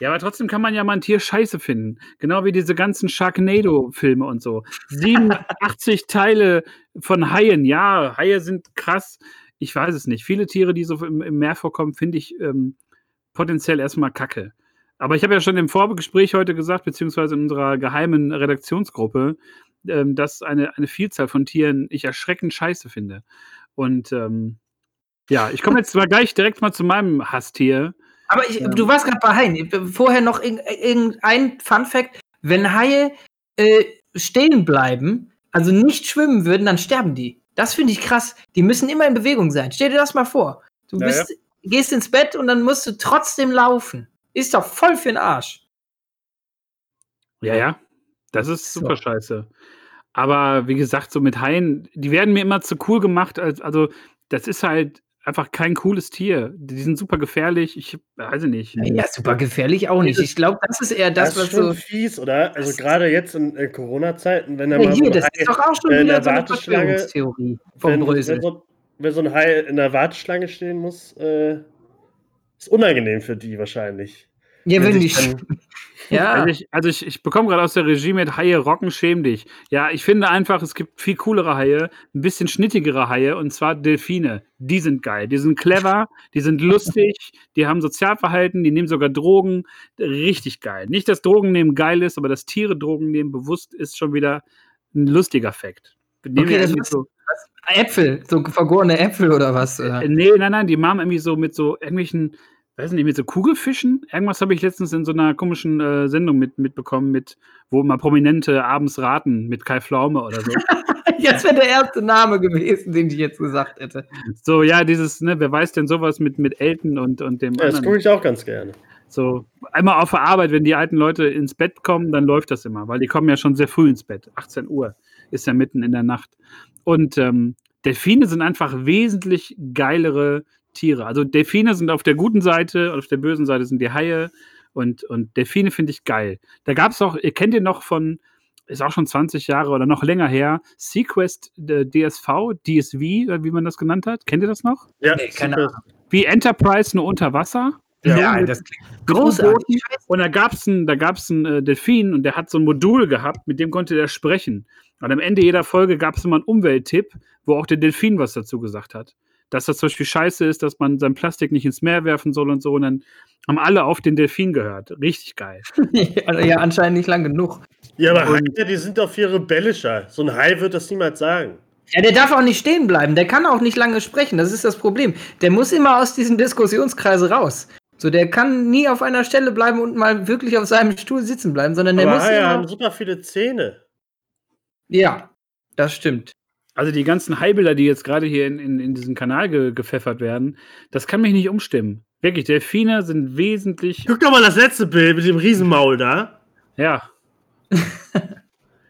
F: ja, aber trotzdem kann man ja mal ein Tier scheiße finden. Genau wie diese ganzen Sharknado-Filme und so. 87 Teile von Haien. Ja, Haie sind krass. Ich weiß es nicht. Viele Tiere, die so im, im Meer vorkommen, finde ich ähm, potenziell erstmal kacke. Aber ich habe ja schon im Vorgespräch heute gesagt, beziehungsweise in unserer geheimen Redaktionsgruppe, ähm, dass eine, eine Vielzahl von Tieren ich erschreckend scheiße finde. Und ähm, Ja, ich komme jetzt mal gleich direkt mal zu meinem Hasstier.
D: Aber ich, du warst gerade bei Haien. Vorher noch irgendein Fun Fact. Wenn Haie äh, stehen bleiben, also nicht schwimmen würden, dann sterben die. Das finde ich krass. Die müssen immer in Bewegung sein. Stell dir das mal vor. Du
E: Ja,
D: bist, gehst ins Bett und dann musst du trotzdem laufen. Ist doch voll für den Arsch.
F: Ja, ja. Das ist
D: So.
F: super scheiße. Aber wie gesagt, so mit Haien, die werden mir immer zu cool gemacht. Als, also, das ist halt einfach kein cooles Tier. Die sind super gefährlich. Ich weiß nicht.
D: Ja, super gefährlich auch nicht. Ich glaube, das ist eher das,
E: Das,
D: was
E: ist schon
D: so.
E: fies, oder? Also gerade jetzt in äh, Corona-Zeiten, wenn da
D: Ja,
E: mal
D: hier,
E: so ein
D: das
E: Hai
D: ist doch auch schon
E: äh, in
D: wieder
E: der
D: so eine
E: Warteschlange,
D: Verschwörungstheorie vom
E: wenn,
D: Brösel.
E: wenn, so, wenn so ein Hai in der Warteschlange stehen muss, äh, ist unangenehm für die wahrscheinlich.
D: Ja,
E: Wenn
D: ich.
E: dann-
D: Ja.
F: Also ich, also ich, ich bekomme gerade aus der Regie mit Haie rocken, schäm dich. Ja, ich finde einfach, es gibt viel coolere Haie, ein bisschen schnittigere Haie, und zwar Delfine. Die sind geil. Die sind clever, die sind lustig, die haben Sozialverhalten, die nehmen sogar Drogen. Richtig geil. Nicht, dass Drogen nehmen geil ist, aber dass Tiere Drogen nehmen bewusst ist schon wieder ein lustiger Fakt.
D: Okay, das ist-
F: so,
D: Äpfel, so vergorene Äpfel oder was? Oder?
F: äh, nee, nein, nein, die machen irgendwie so mit so irgendwelchen, weiß nicht, mit so Kugelfischen. Irgendwas habe ich letztens in so einer komischen äh, Sendung mit, mitbekommen, mit, wo mal Prominente abends raten, mit Kai Pflaume oder so.
D: Jetzt wäre der erste Name gewesen, den ich jetzt gesagt hätte.
F: so, ja, dieses, ne, wer weiß denn sowas mit, mit Elton und, und dem
E: Ja, das gucke ich auch ganz gerne.
F: So, einmal auf der Arbeit, wenn die alten Leute ins Bett kommen, dann läuft das immer, weil die kommen ja schon sehr früh ins Bett. 18 Uhr ist ja mitten in der Nacht. Und ähm, Delfine sind einfach wesentlich geilere Tiere. Also Delfine sind auf der guten Seite und auf der bösen Seite sind die Haie. Und, und Delfine finde ich geil. Da gab es auch, ihr kennt ihr noch von, ist auch schon 20 Jahre oder noch länger her, Sequest äh, DSV, DSV, wie man das genannt hat. Kennt ihr das noch?
E: Ja,
D: Nee, keine
E: super.
F: Wie Enterprise nur unter Wasser.
D: Ja,
F: Mit-
D: das klingt großartig.
F: Und da gab es einen, da gab's einen äh, Delfin und der hat so ein Modul gehabt, mit dem konnte der sprechen. Und am Ende jeder Folge gab es immer einen Umwelttipp, wo auch der Delfin was dazu gesagt hat. Dass das zum Beispiel scheiße ist, dass man sein Plastik nicht ins Meer werfen soll und so. Und dann haben alle auf den Delfin gehört. Richtig geil.
D: ja, anscheinend nicht lang genug.
E: Ja, aber
F: Und-
E: Haie, die sind doch viel rebellischer. So ein Hai wird das niemals sagen.
D: Ja, der darf auch nicht stehen bleiben. Der kann auch nicht lange sprechen. Das ist das Problem. Der muss immer aus diesen Diskussionskreise raus. So, der kann nie auf einer Stelle bleiben und mal wirklich auf seinem Stuhl sitzen bleiben, sondern der
E: aber
D: muss
E: Haie
D: immer.
E: haben super viele Zähne.
D: Ja, das stimmt.
F: Also die ganzen Haibilder, die jetzt gerade hier in, in, in diesen Kanal ge gepfeffert werden, das kann mich nicht umstimmen. Wirklich, Delfine sind wesentlich.
E: Guck doch mal das letzte Bild mit dem Riesenmaul da.
F: Ja,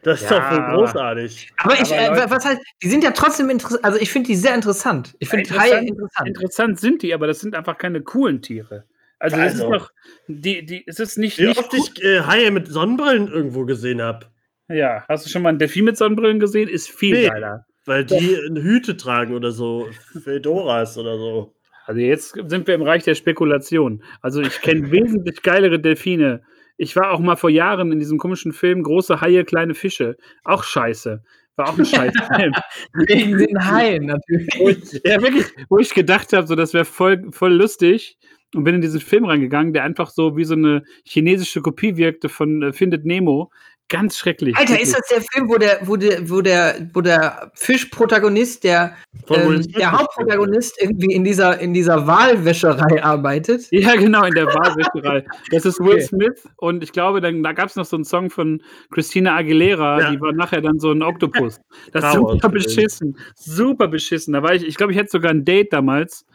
E: Das ist
F: Ja,
E: doch voll großartig.
D: Aber ich,
F: Aber
D: äh, was heißt, die sind ja trotzdem interessant. Also ich finde die sehr interessant. Ich finde
F: Interessant.
D: Haie interessant.
F: interessant sind die, aber das sind einfach keine coolen Tiere. Also, das ist
E: Also.
F: doch, die, die, es ist nicht,
E: Wie
F: nicht
E: oft ich äh, Haie mit Sonnenbrillen irgendwo gesehen habe.
F: Ja, hast du schon mal einen Delfin mit Sonnenbrillen gesehen? Ist viel
E: Nee.
F: geiler.
E: Weil die Hüte tragen oder so. Fedoras oder so.
F: Also jetzt sind wir im Reich der Spekulation. Also ich kenne wesentlich geilere Delfine. Ich war auch mal vor Jahren in diesem komischen Film Große Haie, kleine Fische. Auch scheiße. War auch ein scheiß Film.
D: Wegen den Haien natürlich.
F: wo ich, ja, wirklich, wo ich gedacht habe, so, das wäre voll, voll lustig. Und bin in diesen Film reingegangen, der einfach so wie so eine chinesische Kopie wirkte von äh, Findet Nemo. Ganz schrecklich.
D: Alter,
F: wirklich.
D: ist das der Film, wo der, wo der, wo der, wo der Fischprotagonist, der, ähm, der Hauptprotagonist irgendwie in dieser, in dieser Wahlwäscherei arbeitet?
F: Ja, genau, in der Wahlwäscherei. Das ist Will
D: Okay.
F: Smith und ich glaube, dann, da gab es noch so einen Song von Christina Aguilera,
E: Ja.
F: die war nachher dann so ein Oktopus. Das ist super beschissen. Super beschissen. Da war ich, ich glaube, ich hätte sogar ein Date damals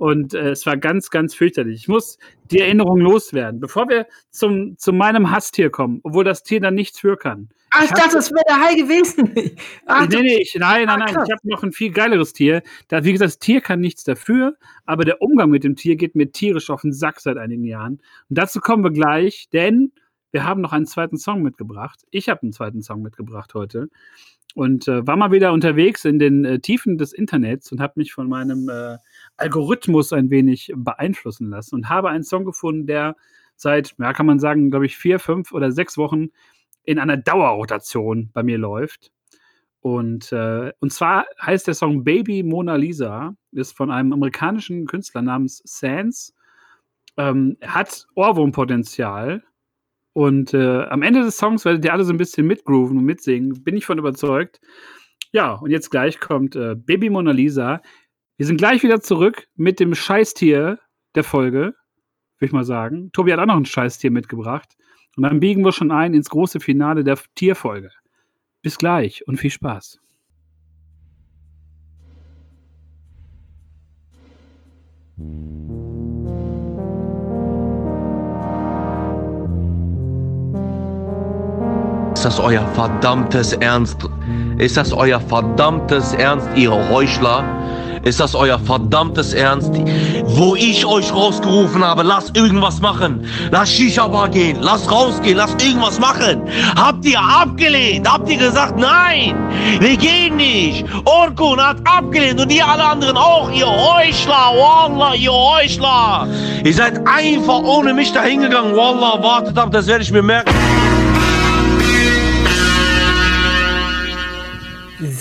F: und äh, es war ganz, ganz fürchterlich. Ich muss die Erinnerung loswerden. Bevor wir zum, zu meinem Hasstier kommen, obwohl das Tier dann nichts für kann.
D: Ach, ich
F: hab-
D: dachte, das wäre der Hai gewesen. Ach,
F: nee, nee, ich, nein,
D: Ah,
F: nein, nein.
D: krass.
F: Ich habe noch ein viel geileres Tier. Da, wie gesagt, das Tier kann nichts dafür, aber der Umgang mit dem Tier geht mir tierisch auf den Sack seit einigen Jahren. Und dazu kommen wir gleich, denn wir haben noch einen zweiten Song mitgebracht. Ich habe einen zweiten Song mitgebracht heute und äh, war mal wieder unterwegs in den äh, Tiefen des Internets und habe mich von meinem äh, Algorithmus ein wenig beeinflussen lassen und habe einen Song gefunden, der seit, ja, kann man sagen, glaube ich, vier, fünf oder sechs Wochen in einer Dauerrotation bei mir läuft. Und, äh, und zwar heißt der Song Baby Mona Lisa, ist von einem amerikanischen Künstler namens Sans, ähm, hat Ohrwurmpotenzial. Und äh, am Ende des Songs werdet ihr alle so ein bisschen mitgrooven und mitsingen, bin ich von überzeugt. Ja, und jetzt gleich kommt äh, Baby Mona Lisa. Wir sind gleich wieder zurück mit dem Scheißtier der Folge, würde ich mal sagen. Tobi hat auch noch ein Scheißtier mitgebracht. Und dann biegen wir schon ein ins große Finale der Tierfolge. Bis gleich und viel Spaß.
J: Ist das euer verdammtes Ernst? Ist das euer verdammtes Ernst, ihr Heuchler? Ist das euer verdammtes Ernst? Wo ich euch rausgerufen habe, lasst irgendwas machen. Lass Shisha-Bar gehen, lass rausgehen, lass irgendwas machen. Habt ihr abgelehnt? Habt ihr gesagt, nein, wir gehen nicht? Orkun hat abgelehnt und ihr alle anderen auch, ihr Heuchler, Wallah, ihr Heuchler. Ihr seid einfach ohne mich dahingegangen, Wallah, wartet ab, das werde ich mir merken.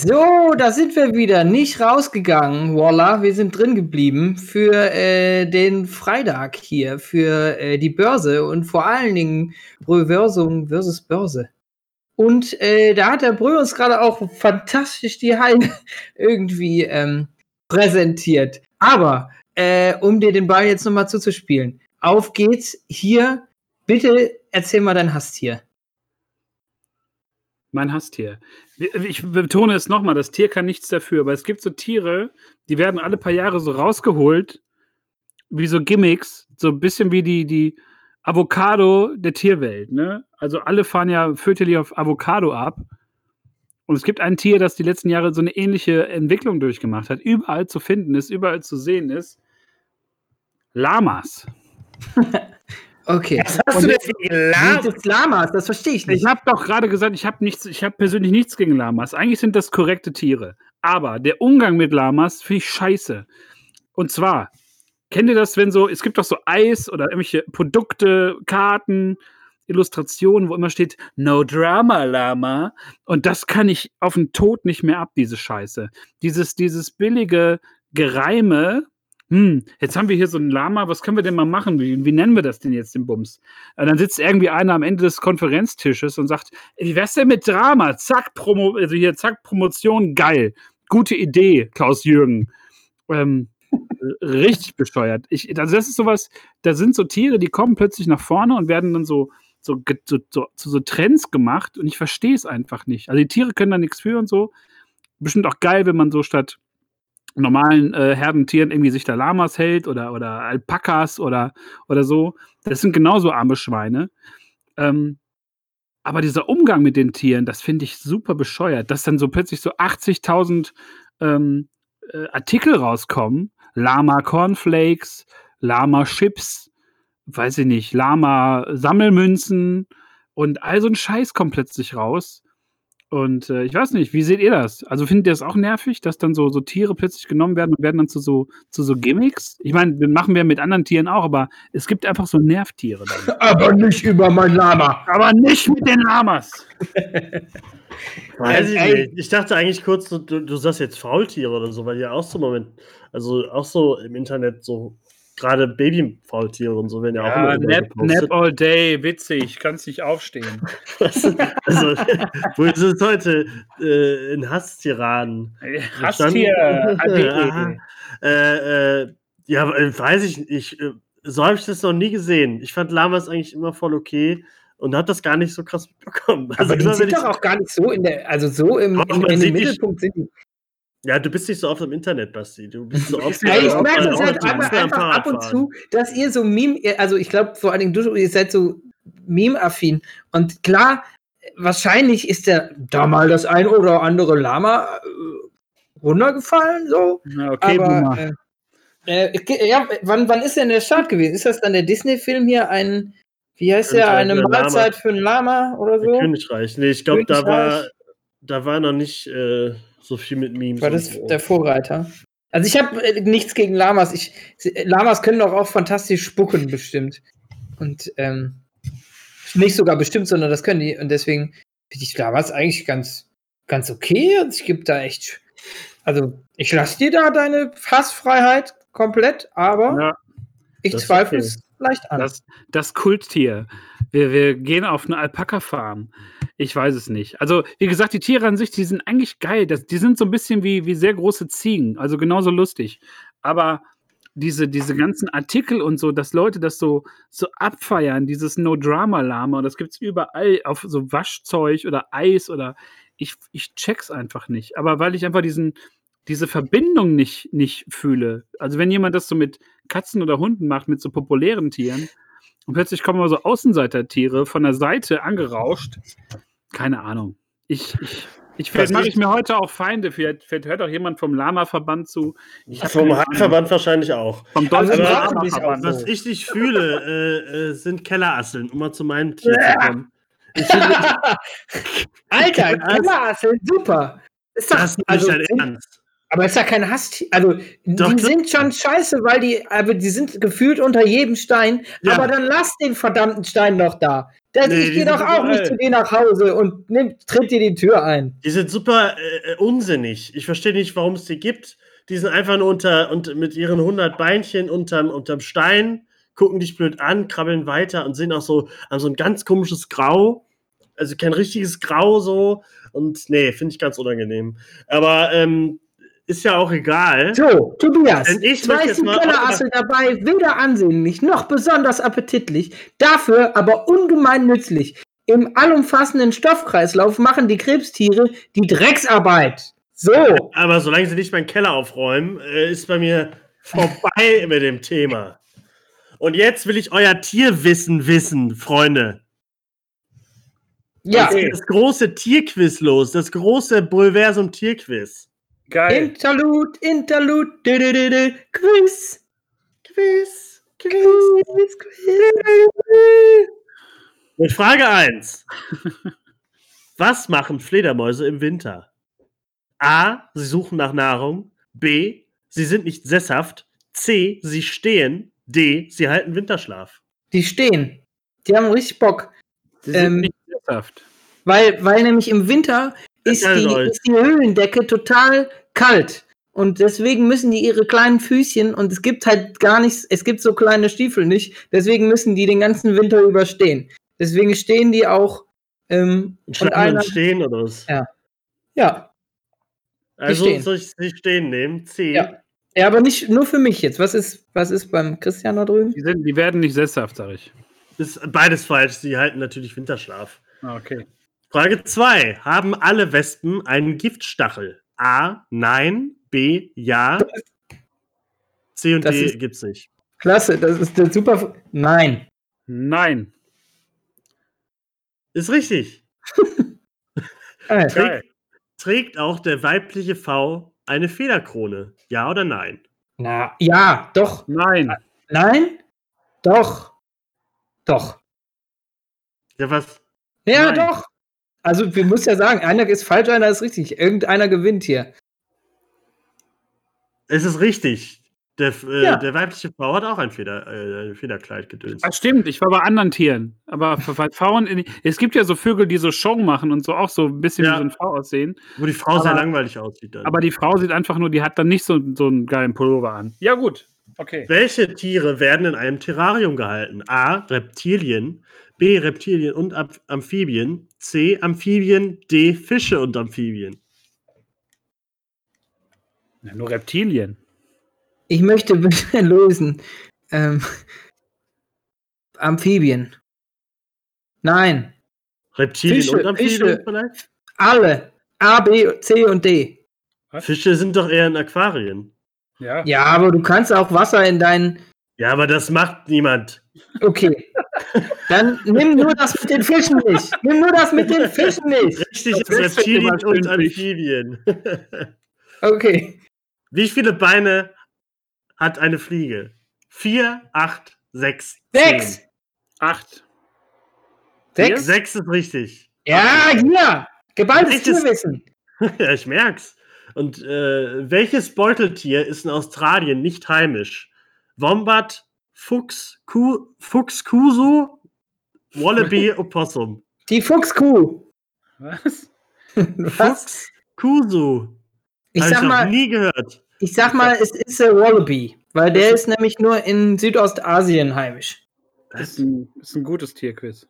D: So, da sind wir wieder. Nicht rausgegangen, Walla. Wir sind drin geblieben für äh, den Freitag hier, für äh, die Börse und vor allen Dingen Reversum versus Börse. Und äh, da hat der Brö uns gerade auch fantastisch die Hallen irgendwie ähm, präsentiert. Aber äh, um dir den Ball jetzt nochmal zuzuspielen, auf geht's hier. Bitte erzähl mal dein Hasttier.
F: Mein Hasstier. Ich betone es nochmal, das Tier kann nichts dafür, aber es gibt so Tiere, die werden alle paar Jahre so rausgeholt, wie so Gimmicks, so ein bisschen wie die, die Avocado der Tierwelt. Ne? Also alle fahren ja fürchterlich auf Avocado ab. Und es gibt ein Tier, das die letzten Jahre so eine ähnliche Entwicklung durchgemacht hat, überall zu finden ist, überall zu sehen ist. Lamas.
D: Okay.
B: Was hast du denn gegen Lamas?
D: Das Lamas, das verstehe ich nicht.
F: Ich habe doch gerade gesagt, ich habe nichts, ich habe persönlich nichts gegen Lamas. Eigentlich sind das korrekte Tiere. Aber der Umgang mit Lamas finde ich scheiße. Und zwar, kennt ihr das, wenn so, es gibt doch so Eis oder irgendwelche Produkte, Karten, Illustrationen, wo immer steht, No Drama Lama. Und das kann ich auf den Tod nicht mehr ab, diese Scheiße. Dieses, dieses billige Gereime, hm, jetzt haben wir hier so ein Lama, was können wir denn mal machen? Wie, wie nennen wir das denn jetzt, den Bums? Und dann sitzt irgendwie einer am Ende des Konferenztisches und sagt, wie wär's denn mit Drama? Zack, Promo, also hier, zack, Promotion, geil. Gute Idee, Klaus-Jürgen. Ähm, richtig bescheuert. Ich, also das ist sowas, da sind so Tiere, die kommen plötzlich nach vorne und werden dann so, so, so, so, so Trends gemacht und ich verstehe es einfach nicht. Also die Tiere können da nichts für und so. Bestimmt auch geil, wenn man so statt normalen äh, Herdentieren irgendwie sich da Lamas hält oder, oder Alpakas oder, oder so. Das sind genauso arme Schweine. Ähm, aber dieser Umgang mit den Tieren, das finde ich super bescheuert, dass dann so plötzlich so 80.000 ähm, äh, Artikel rauskommen. Lama Cornflakes, Lama Chips, weiß ich nicht, Lama Sammelmünzen und all so ein Scheiß kommt plötzlich raus. Und äh, ich weiß nicht, wie seht ihr das? Also findet ihr das auch nervig, dass dann so, so Tiere plötzlich genommen werden und werden dann zu so, zu so Gimmicks? Ich meine, das machen wir mit anderen Tieren auch, aber es gibt einfach so Nervtiere. Dann.
B: Aber nicht über mein Lama.
F: Aber nicht mit den Lamas.
E: Weiß ich nicht. Ich dachte eigentlich kurz, du, du sagst jetzt Faultiere oder so, weil ja auch so Moment, also auch so im Internet so gerade Babyfaultiere und so werden ja, auch
F: Ja,
E: immer
F: nap, nap all day, witzig, kannst nicht aufstehen.
E: also, wo ist es heute äh, in Hasstiraden?
F: Hasstier,
E: Aha. äh, äh, ja, äh, weiß ich nicht. Ich, äh, so habe ich das noch nie gesehen. Ich fand Lamas eigentlich immer voll okay und habe das gar nicht so krass mitbekommen.
D: Aber die sind doch auch gar nicht so in der, also so im,
E: Doch,
D: im,
E: die-
D: Mittelpunkt sind die.
E: Ja, du bist nicht so oft im Internet, Basti. Du bist so oft
D: Ja, ich
E: auf-
D: merke das halt einfach, einfach ab und zu, dass ihr so Meme, also ich glaube vor allen Dingen du, ihr seid so Meme-affin. Und klar, wahrscheinlich ist der da mal das ein oder andere Lama äh, runtergefallen, so.
F: Ja, okay.
D: Aber, äh, äh, ja, wann, wann ist denn der Start gewesen? Ist das dann der Disney-Film hier ein, wie heißt der, eine
E: Lama.
D: Mahlzeit für ein Lama oder so?
E: Königreich. Nee, ich glaube, da war, da war noch nicht äh, so viel mit Memes.
D: War das
E: so.
D: der Vorreiter? Also ich habe äh, nichts gegen Lamas. Ich, Lamas können doch auch fantastisch spucken, bestimmt. Und ähm, nicht sogar bestimmt, sondern das können die. Und deswegen finde ich Lamas eigentlich ganz, ganz okay. Und ich gebe da echt. Also, ich lasse dir da deine Fassfreiheit komplett, aber
F: Ja,
D: ich zweifle
E: okay.
D: es leicht an.
F: das, das Kulttier. Wir, wir gehen auf eine Alpaka-Farm Ich weiß es nicht. Also, wie gesagt, die Tiere an sich, die sind eigentlich geil. Das, die sind so ein bisschen wie, wie sehr große Ziegen. Also genauso lustig. Aber diese, diese ganzen Artikel und so, dass Leute das so, so abfeiern, dieses No-Drama-Lama, das gibt es überall auf so Waschzeug oder Eis oder ich, ich check's einfach nicht. Aber weil ich einfach diesen, diese Verbindung nicht, nicht fühle. Also wenn jemand das so mit Katzen oder Hunden macht, mit so populären Tieren, und plötzlich kommen so Außenseitertiere von der Seite angerauscht. Keine Ahnung. Ich, ich, ich vielleicht mache ich mir heute auch Feinde. Vielleicht, vielleicht hört auch jemand vom Lama-Verband zu.
E: Vom. Hackverband wahrscheinlich auch.
F: Vom
D: Also
F: Lama-Verband.
E: was ich nicht fühle, äh, äh, sind Kellerasseln, um mal zu meinem Tier zu kommen. Ich finde,
D: Alter,
E: Das-
D: Kellerasseln, super. Ist doch,
E: das ist nicht
D: also,
E: dein Ernst.
D: aber ist ja kein Hass. Also,
E: Doch,
D: die sind schon scheiße, weil die, aber die sind gefühlt unter jedem Stein.
E: Ja.
D: Aber dann lass den verdammten Stein doch da. Das,
E: Nee,
D: ich gehe doch auch nicht zu dir nach Hause und nimm, tritt dir die Tür ein.
E: Die sind super äh, äh, unsinnig. Ich verstehe nicht, warum es die gibt. Die sind einfach nur unter und mit ihren 100 Beinchen unterm, unterm Stein, gucken dich blöd an, krabbeln weiter und sehen auch so, haben so ein ganz komisches Grau. Also kein richtiges Grau so. Und nee, finde ich ganz unangenehm. Aber ähm, ist ja auch egal.
D: So, Tobias,
E: Und ich
D: zwei Kellerassel dabei, weder ansehnlich noch besonders appetitlich, dafür aber ungemein nützlich. Im allumfassenden Stoffkreislauf machen die Krebstiere die Drecksarbeit. So,
E: Aber solange sie nicht meinen Keller aufräumen, äh, ist bei mir vorbei mit dem Thema. Und jetzt will ich euer Tierwissen wissen, Freunde.
D: ja,
E: geht das große Tierquiz los, das große Bulversum Tierquiz.
F: Geil.
D: Interlude, Interlude, dü, dü, dü, dü, Quiz,
E: Quiz,
D: Quiz, Quiz.
E: Mit Frage 1. Was machen Fledermäuse im Winter? A. Sie suchen nach Nahrung. B. Sie sind nicht sesshaft. C. Sie stehen. D. Sie halten Winterschlaf.
D: Die stehen. Die haben richtig Bock.
F: Sie sind
D: Ähm,
F: nicht sesshaft.
D: Weil, weil nämlich im Winter ist die, ist die Höhlendecke total kalt. Und deswegen müssen die ihre kleinen Füßchen, und es gibt halt gar nichts, es gibt so kleine Stiefel nicht, deswegen müssen die den ganzen Winter überstehen. Deswegen stehen die auch. Ähm, und einer,
E: stehen oder was?
D: Ja. ja,
E: Also
D: stehen.
E: soll ich sie stehen nehmen? C.
D: Ja. ja, aber nicht nur für mich jetzt. Was ist, was ist beim Christian da drüben?
F: Die, sind, die werden nicht sesshaft, sag ich.
E: Ist beides falsch. Sie halten natürlich Winterschlaf.
F: Ah, Okay.
E: Frage 2. Haben alle Wespen einen Giftstachel? A. Nein. B. Ja. C und
D: Das
E: D gibt's nicht.
D: Klasse, das ist der super. Nein.
F: Nein.
E: Ist richtig.
F: Geil.
E: Trägt auch der weibliche V eine Federkrone? Ja oder nein?
D: Na, ja, doch.
F: Nein.
D: Nein? Doch. Doch.
E: Ja, was?
D: Ja,
F: Nein.
D: doch. Also, wir muss ja sagen, einer ist falsch, einer ist richtig. Irgendeiner gewinnt hier.
E: Es ist richtig. Der, äh,
D: Ja.
E: der weibliche V hat auch ein Feder, äh, Federkleid gedöns.
F: Ah, stimmt, ich war bei anderen Tieren. Aber bei Pfauen, in- es gibt ja so Vögel, die so Show machen und so auch so ein bisschen
E: Ja.
F: wie so ein V aussehen.
E: Wo die Frau sehr
F: Aber-
E: langweilig aussieht dann.
F: Aber die Frau sieht einfach nur, die hat dann nicht so, so einen geilen Pullover an. Ja, gut. Okay.
E: Welche Tiere werden in einem Terrarium gehalten? A. Reptilien. B. Reptilien und Am Amphibien. C. Amphibien. D. Fische und Amphibien.
F: Ja, nur Reptilien.
D: Ich möchte bitte lösen. Ähm, Amphibien. Nein.
E: Reptilien
D: Fische,
E: und Amphibien
D: Fische.
E: vielleicht?
D: Alle. A, B, C und D.
E: Fische sind doch eher in Aquarien.
F: Ja.
D: Ja, aber du kannst auch Wasser in deinen.
E: Ja, aber das macht niemand.
D: Okay. Dann nimm nur das mit den Fischen nicht. Nimm nur das mit den Fischen nicht.
E: Richtig ist
F: wechselt
E: Reptilien und. Amphibien.
D: Okay.
E: Wie viele Beine hat eine Fliege? Vier, acht, sechs,
D: Sechs.
E: zehn.
F: Acht.
D: Sechs.
E: Sechs ist richtig.
D: Ja, hier. Geballtes
E: Welches-
D: Tierwissen.
E: ja, ich merk's. Und äh, welches Beuteltier ist in Australien nicht heimisch? Wombat, Fuchs, Kuh, Fuchs, Kusu, Wallaby, Opossum.
D: Die Fuchskuh.
F: Was?
D: Was?
E: Fuchs, Kusu.
D: Ich
E: Hab
D: sag
E: noch
D: mal,
E: nie gehört.
D: ich sag mal, es ist der Wallaby, weil der ist nämlich nur in Südostasien heimisch.
F: Das ist ein, ist ein gutes Tierquiz.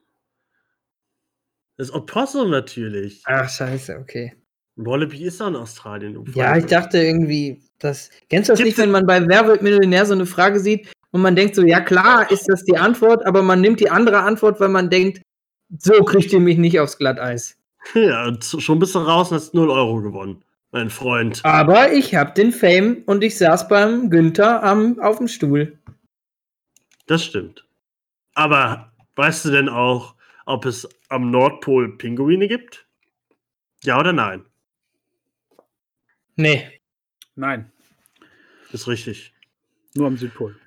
E: Das Opossum natürlich.
D: Ach, scheiße, okay.
E: Wallaby ist auch in Australien.
D: Ja, ich dachte irgendwie, das. Kennst du das
E: Gibt's
D: nicht, wenn man bei Wer wird Millionär so eine Frage sieht und man denkt so, ja klar, ist das die Antwort, aber man nimmt die andere Antwort, weil man denkt, so kriegt ihr mich nicht aufs Glatteis.
E: Ja, schon bist du raus und hast 0 Euro gewonnen, mein Freund.
D: Aber ich hab den Fame und ich saß beim Günther am, auf dem Stuhl.
E: Das stimmt. Aber weißt du denn auch, ob es am Nordpol Pinguine gibt? Ja oder nein?
D: Nee.
F: Nein,
E: Ist richtig.
F: nur am Südpol.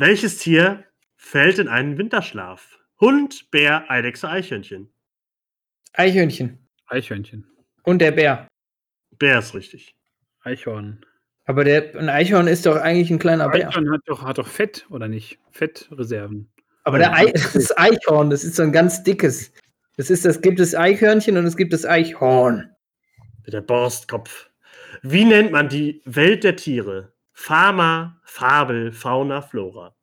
E: Welches Tier fällt in einen Winterschlaf? Hund, Bär, Eidechse, Eichhörnchen.
D: Eichhörnchen.
F: Eichhörnchen.
D: Und der Bär.
E: Bär ist richtig.
F: Eichhorn.
D: Aber der, ein Eichhorn ist doch eigentlich ein kleiner Bär.
F: Eichhorn hat doch, hat doch Fett, oder nicht? Fettreserven.
D: Aber der Ei, das Eichhorn, das ist so ein ganz dickes. Das ist, das gibt es Eichhörnchen und es gibt das Eichhorn.
E: Der Borstkopf. Wie nennt man die Welt der Tiere? Pharma, Fabel, Fauna, Flora.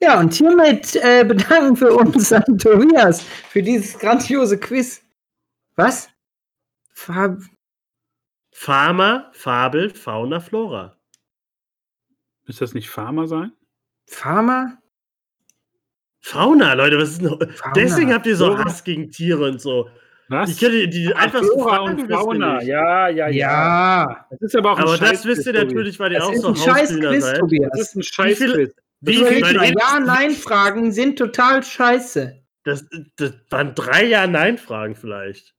D: Ja, und hiermit äh, bedanken wir uns an Tobias für dieses grandiose Quiz. Was? Fab
E: Pharma, Fabel, Fauna, Flora.
F: Müsste das nicht Pharma sein?
D: Pharma?
E: Fauna, Leute, was ist denn.
D: Fauna.
E: Deswegen habt ihr so
F: Flora.
E: Hass gegen Tiere und so.
F: Was?
E: Ich könnte die einfach so
F: Flora
E: fragen,
F: und
E: wisst ihr
F: Fauna. Ja, ja, ja.
D: Ja.
F: Das ist aber auch ein
E: Aber das wisst ihr natürlich, weil ihr
D: Das
E: auch so
D: ein scheiß
E: Hausspieler
D: Quiz,
E: seid.
F: Das
D: Tobias.
F: ist ein Scheiß
E: viele-
F: Quiz.
E: Wie viel,
D: Ja-Nein-Fragen sind total scheiße.
E: das, das waren drei Ja-Nein-Fragen vielleicht.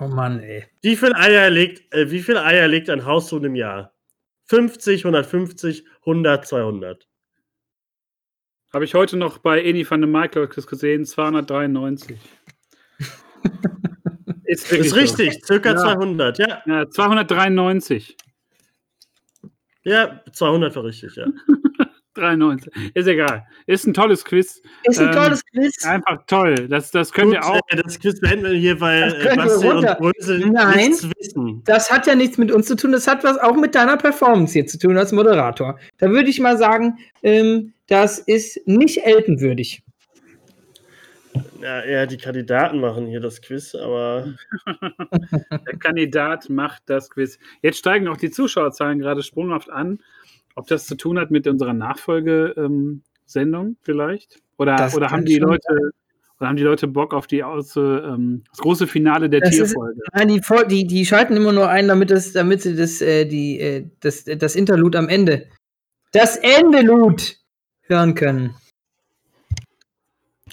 D: Oh Mann, ey.
E: Wie viel Eier legt, äh, wie viele Eier legt ein Haushuhn im Jahr? 50, 150, 100, 200.
F: Habe ich heute noch bei Eni van der Michael gesehen, 293. ist
E: Ist richtig, circa
F: Ja.
E: 200, ja.
F: So. Ja, 293.
E: Ja, 200 war richtig, ja.
F: 93. Ist egal. Ist ein tolles Quiz.
D: Ist ein
F: Ähm,
D: tolles Quiz.
F: Einfach toll. Das, das könnt
E: Gut,
F: ihr auch.
E: äh, das Quiz beenden wir hier, weil äh, Basti
D: runter.
E: und Brösel
D: Nein.
E: nichts wissen.
D: Das hat ja nichts mit uns zu tun, das hat was auch mit deiner Performance hier zu tun als Moderator. Da würde ich mal sagen, ähm, das ist nicht eltenwürdig.
E: Ja, eher die Kandidaten machen hier das Quiz, aber
F: Der Kandidat macht das Quiz. Jetzt steigen auch die Zuschauerzahlen gerade sprunghaft an. Ob das zu tun hat mit unserer Nachfolgesendung vielleicht? Oder,
D: Das
F: oder haben die Leute oder haben die Leute Bock auf die aus, ähm, das große Finale der
D: Das ist-
F: Tierfolge?
D: Nein, die, die, die schalten immer nur ein, damit, das, damit sie das, äh, die, äh, das, das Interlude am Ende, das Endelud hören können.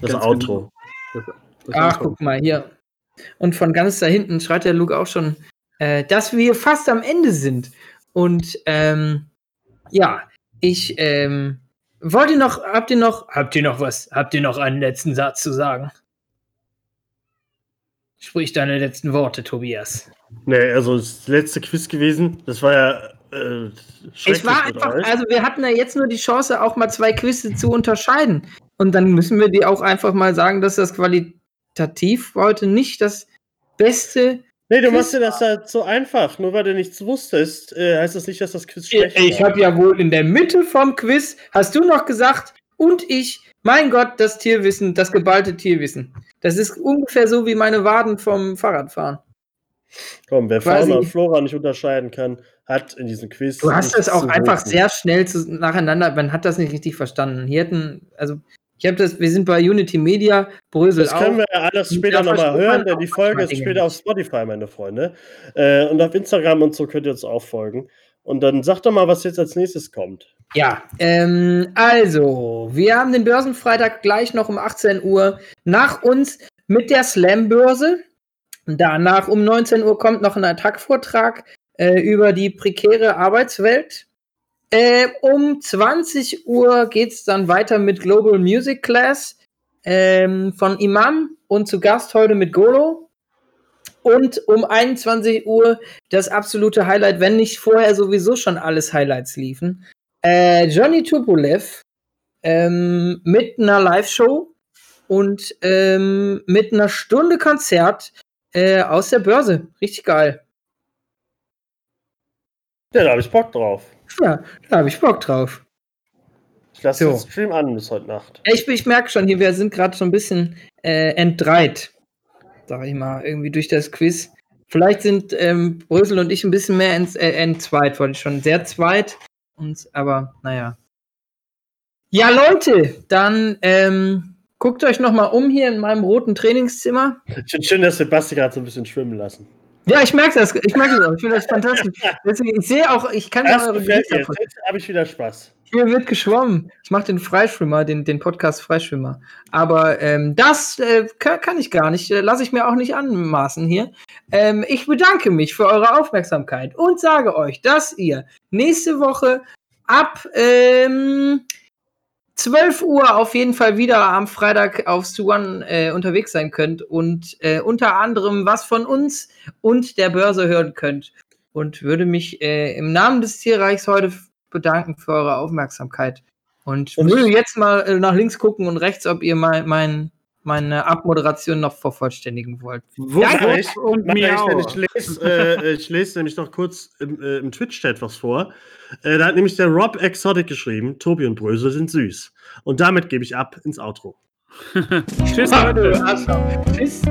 E: das
F: Ganz
E: Outro.
F: Das, das
D: Ach, guck mal hier. Und von ganz da hinten schreit der Luke auch schon, äh, dass wir fast am Ende sind. Und ähm, ja, ich ähm, wollt ihr noch, habt ihr noch, habt ihr noch was, habt ihr noch einen letzten Satz zu sagen? Sprich deine letzten Worte, Tobias.
E: Nee, also das letzte Quiz gewesen, das war ja äh, schrecklich
D: Es war einfach,
E: euch.
D: also wir hatten ja jetzt nur die Chance, auch mal zwei Quizze zu unterscheiden. Und dann müssen wir die auch einfach mal sagen, dass das qualitativ heute nicht das beste
E: Nee, du
D: Quiz
E: machst dir das halt so einfach. Nur weil du nichts wusstest, äh, heißt das nicht, dass das Quiz schlecht
D: Ich
E: war.
D: habe ja wohl in der Mitte vom Quiz, hast du noch gesagt, und ich, mein Gott, das Tierwissen, das geballte Tierwissen. Das ist ungefähr so wie meine Waden vom Fahrradfahren.
E: Komm, wer Fauna und Flora nicht unterscheiden kann, hat in diesem Quiz.
D: Du hast das auch einfach sehr schnell zu, nacheinander, man hat das nicht richtig verstanden. Hier hätten, also, ich habe das, wir sind bei Unity Media, Brösel
E: Das können wir ja alles später nochmal hören, denn die Folge ist später auf. Spotify, meine Freunde. Äh, und auf Instagram und so könnt ihr uns auch folgen. Und dann sag doch mal, was jetzt als nächstes kommt.
D: Ja, ähm, also, wir haben den Börsenfreitag gleich noch um 18 Uhr nach uns mit der Slam-Börse. Danach um 19 Uhr kommt noch ein Attack-Vortrag äh, über die prekäre Arbeitswelt. Äh, um 20 Uhr geht es dann weiter mit Global Music Class ähm, von Imam und zu Gast heute mit Golo. Und um 21 Uhr das absolute Highlight, wenn nicht vorher sowieso schon alles Highlights liefen. Äh, Johnny Tupolev ähm, mit einer Live-Show und ähm, mit einer Stunde Konzert äh, aus der Börse. Richtig geil.
E: Ja, da habe ich Bock drauf.
D: Ja, da habe ich Bock drauf.
E: Ich lasse
D: So.
E: den Stream an bis heute Nacht.
D: Ich, ich merke schon, hier, wir sind gerade so ein bisschen äh, entdreit, sag ich mal, irgendwie durch das Quiz. Vielleicht sind ähm, Brösel und ich ein bisschen mehr ents, äh, entzweit, wollte ich schon sehr zweit. Und, aber naja. Ja, Leute, dann ähm, guckt euch noch mal um hier in meinem roten Trainingszimmer.
E: Ich finde schön, dass Sebastian gerade so ein bisschen schwimmen lassen.
D: Ja, ich merke das. Ich merke das. Ich finde das fantastisch. Deswegen, ich sehe auch, ich kann
E: Das
D: eure Gesichter.
E: Jetzt habe ich wieder Spaß.
D: Hier wird geschwommen. Ich mache den Freischwimmer, den, den Podcast Freischwimmer. Aber ähm, das äh, kann, kann ich gar nicht. Äh, Lasse ich mir auch nicht anmaßen hier. Ähm, ich bedanke mich für eure Aufmerksamkeit und sage euch, dass ihr nächste Woche ab ähm, 12 Uhr auf jeden Fall wieder am Freitag auf Suan äh, unterwegs sein könnt und äh, unter anderem was von uns und der Börse hören könnt. Und würde mich äh, im Namen des Tierreichs heute bedanken für eure Aufmerksamkeit. Und,
E: Und
D: würde jetzt mal äh, nach links gucken und rechts, ob ihr mein, mein, meine Abmoderation noch vervollständigen wollt.
E: Mach ich,
F: und
E: ich,
F: miau.
E: denn ich lese, äh, ich lese nämlich noch kurz im, äh, im Twitch-Chat was vor. Äh, da hat nämlich der Rob Exotic geschrieben, Tobi und Brösel sind süß. Und damit gebe ich ab ins Outro.
F: Tschüss,
D: Ah, du
F: Leute.
D: Tschüss.